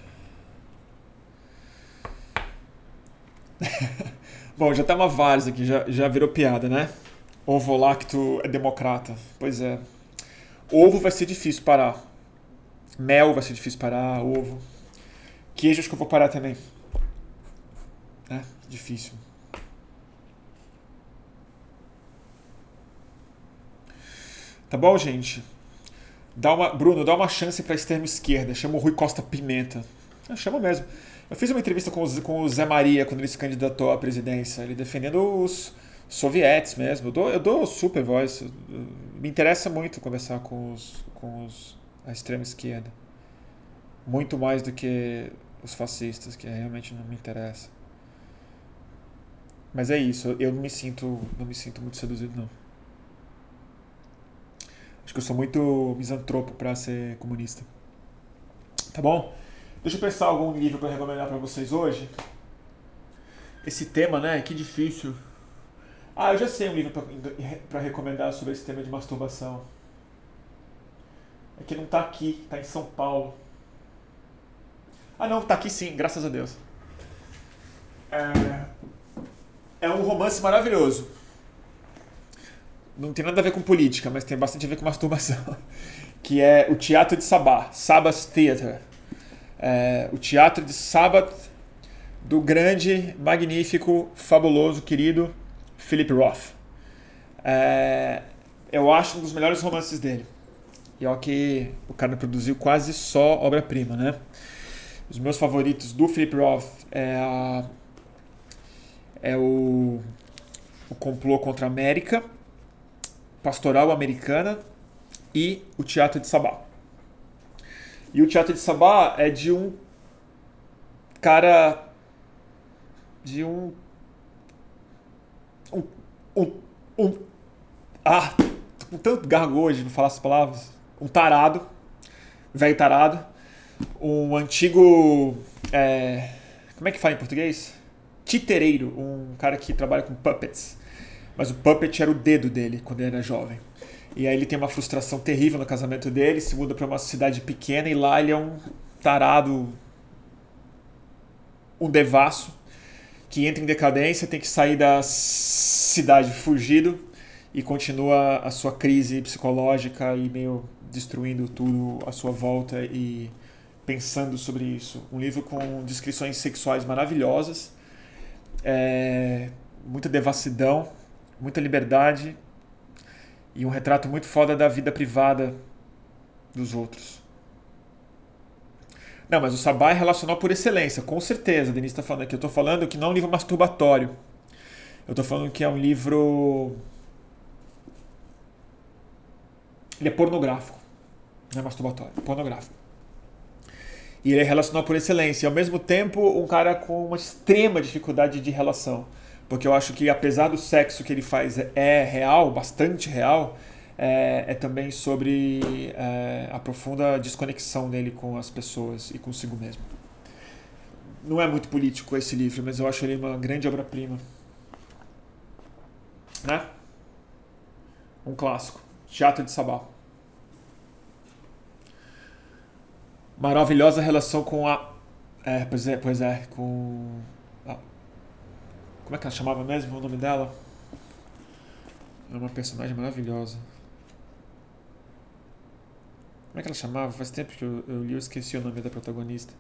Bom, já tá uma várzea aqui, já, já virou piada, né? Ovo lacto é democrata. Pois é. Ovo vai ser difícil parar. Mel vai ser difícil parar, ovo. Queijo acho que eu vou parar também. É, difícil. Tá bom, gente? Dá uma, Bruno, dá uma chance pra extrema esquerda. Chama o Rui Costa Pimenta. Ah, chama mesmo. Eu fiz uma entrevista com o, com o Zé Maria quando ele se candidatou à presidência, ele defendendo os sovietes mesmo. Eu dou, eu dou super voz. Me interessa muito conversar com, os, com os, a extrema esquerda. Muito mais do que os fascistas, que realmente não me interessa. Mas é isso, eu não me sinto, não me sinto muito seduzido não. Acho que eu sou muito misantropo para ser comunista. Tá bom? Deixa eu pensar algum livro para recomendar para vocês hoje. Esse tema, né? Que difícil. Ah, eu já sei um livro para recomendar sobre esse tema de masturbação. É que não tá aqui, tá em São Paulo. Ah, não, tá aqui sim, graças a Deus. É, é um romance maravilhoso. Não tem nada a ver com política, mas tem bastante a ver com masturbação. Que é o Teatro de Sabá, Sabbath Theatre é, o teatro de sábado do grande, magnífico, fabuloso, querido Philip Roth. É, eu acho um dos melhores romances dele. E ó que o cara produziu quase só obra-prima, né? Os meus favoritos do Philip Roth é, a, é o O Complô contra a América, Pastoral Americana e O Teatro de Sabá. E o Teatro de Sabá é de um cara. de um. Um. Um. um ah! Com tanto gargo hoje de falar essas palavras. Um tarado. Velho tarado. Um antigo. É, como é que fala em português? Titereiro. Um cara que trabalha com puppets. Mas o puppet era o dedo dele quando ele era jovem. E aí ele tem uma frustração terrível no casamento dele, se muda para uma cidade pequena e lá ele é um tarado, um devasso, que entra em decadência, tem que sair da cidade fugido e continua a sua crise psicológica e meio destruindo tudo à sua volta e pensando sobre isso. Um livro com descrições sexuais maravilhosas, é, muita devassidão, muita liberdade e um retrato muito foda da vida privada dos outros. Não, mas o Sabá é relacional por excelência, com certeza. Denise está falando aqui. Eu estou falando que não é um livro masturbatório. Eu estou falando que é um livro. Ele é pornográfico. Não é masturbatório, é pornográfico. E ele é relacional por excelência. E ao mesmo tempo, um cara com uma extrema dificuldade de relação porque eu acho que apesar do sexo que ele faz é real, bastante real, é, é também sobre é, a profunda desconexão dele com as pessoas e consigo mesmo. Não é muito político esse livro, mas eu acho ele uma grande obra-prima. Né? Um clássico. Teatro de Sabá. Maravilhosa relação com a. É, pois é, pois é, com como é que ela chamava mesmo o nome dela? É uma personagem maravilhosa. Como é que ela chamava? Faz tempo que eu, eu li esqueci o nome da protagonista.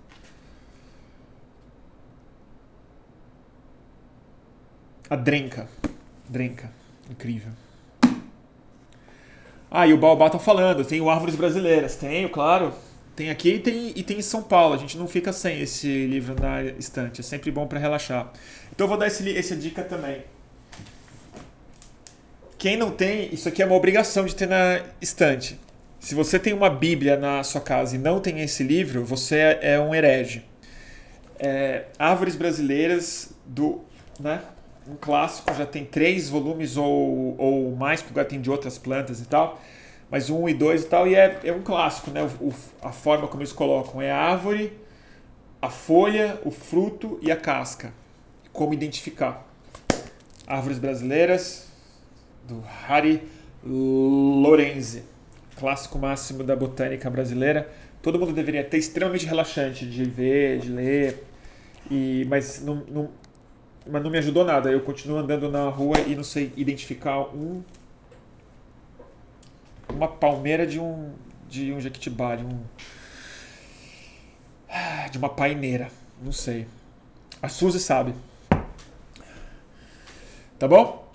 A Drenka. Drenka. Incrível. Ah, e o Baobá tá falando, tem o Árvores Brasileiras. Tenho, claro. Tem aqui e tem, e tem em São Paulo. A gente não fica sem esse livro na estante. É sempre bom para relaxar. Então eu vou dar esse, essa dica também. Quem não tem, isso aqui é uma obrigação de ter na estante. Se você tem uma Bíblia na sua casa e não tem esse livro, você é um herege. É, Árvores Brasileiras, do, né, um clássico, já tem três volumes ou, ou mais, porque tem de outras plantas e tal mas um e dois e tal, e é, é um clássico, né? O, o, a forma como eles colocam é a árvore, a folha, o fruto e a casca. Como identificar. Árvores brasileiras, do Harry Lorenzi, clássico máximo da botânica brasileira. Todo mundo deveria ter extremamente relaxante de ver, de ler, e, mas não, não, mas não me ajudou nada. Eu continuo andando na rua e não sei identificar um uma palmeira de um de um jequitibá, de um de uma paineira, não sei. A Suzy sabe. Tá bom?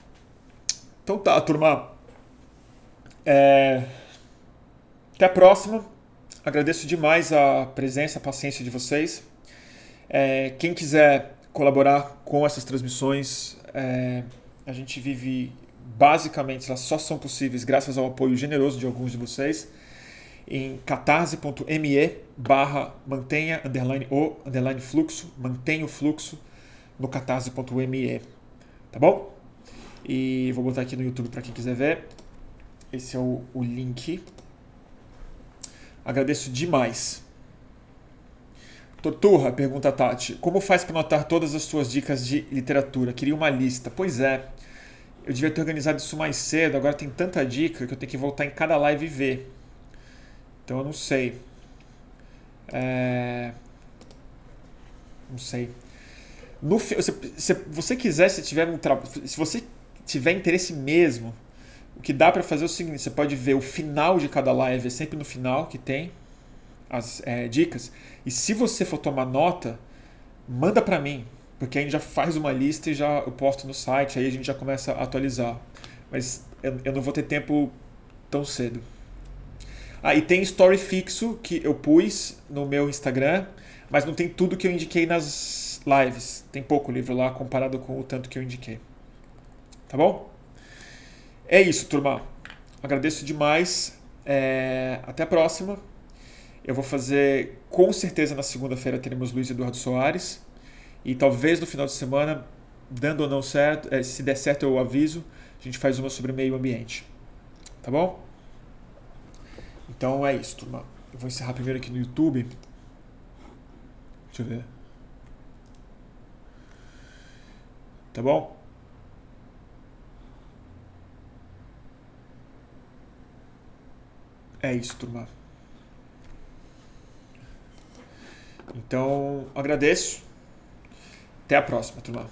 Então tá, turma. É... Até a próxima. Agradeço demais a presença, a paciência de vocês. É, quem quiser colaborar com essas transmissões, é, a gente vive basicamente elas só são possíveis graças ao apoio generoso de alguns de vocês em catarse.me barra mantenha underline o underline fluxo, mantenha o fluxo no catarse.me, tá bom? E vou botar aqui no YouTube para quem quiser ver. Esse é o, o link. Agradeço demais. Torturra, pergunta a Tati. Como faz para anotar todas as suas dicas de literatura? Queria uma lista. Pois é. Eu devia ter organizado isso mais cedo, agora tem tanta dica que eu tenho que voltar em cada live e ver. Então eu não sei. É... Não sei. No, se, se você quiser, se tiver um se você tiver interesse mesmo, o que dá para fazer é o seguinte: você pode ver o final de cada live, é sempre no final que tem as é, dicas. E se você for tomar nota, manda para mim porque a gente já faz uma lista e já eu posto no site, aí a gente já começa a atualizar. Mas eu, eu não vou ter tempo tão cedo. Ah, e tem story fixo que eu pus no meu Instagram, mas não tem tudo que eu indiquei nas lives. Tem pouco livro lá comparado com o tanto que eu indiquei. Tá bom? É isso, turma. Agradeço demais. É... Até a próxima. Eu vou fazer, com certeza, na segunda-feira teremos Luiz Eduardo Soares. E talvez no final de semana, dando ou não certo, é, se der certo eu aviso, a gente faz uma sobre meio ambiente. Tá bom? Então é isso, turma. Eu vou encerrar primeiro aqui no YouTube. Deixa eu ver. Tá bom? É isso, turma. Então, agradeço. Até a próxima, turma.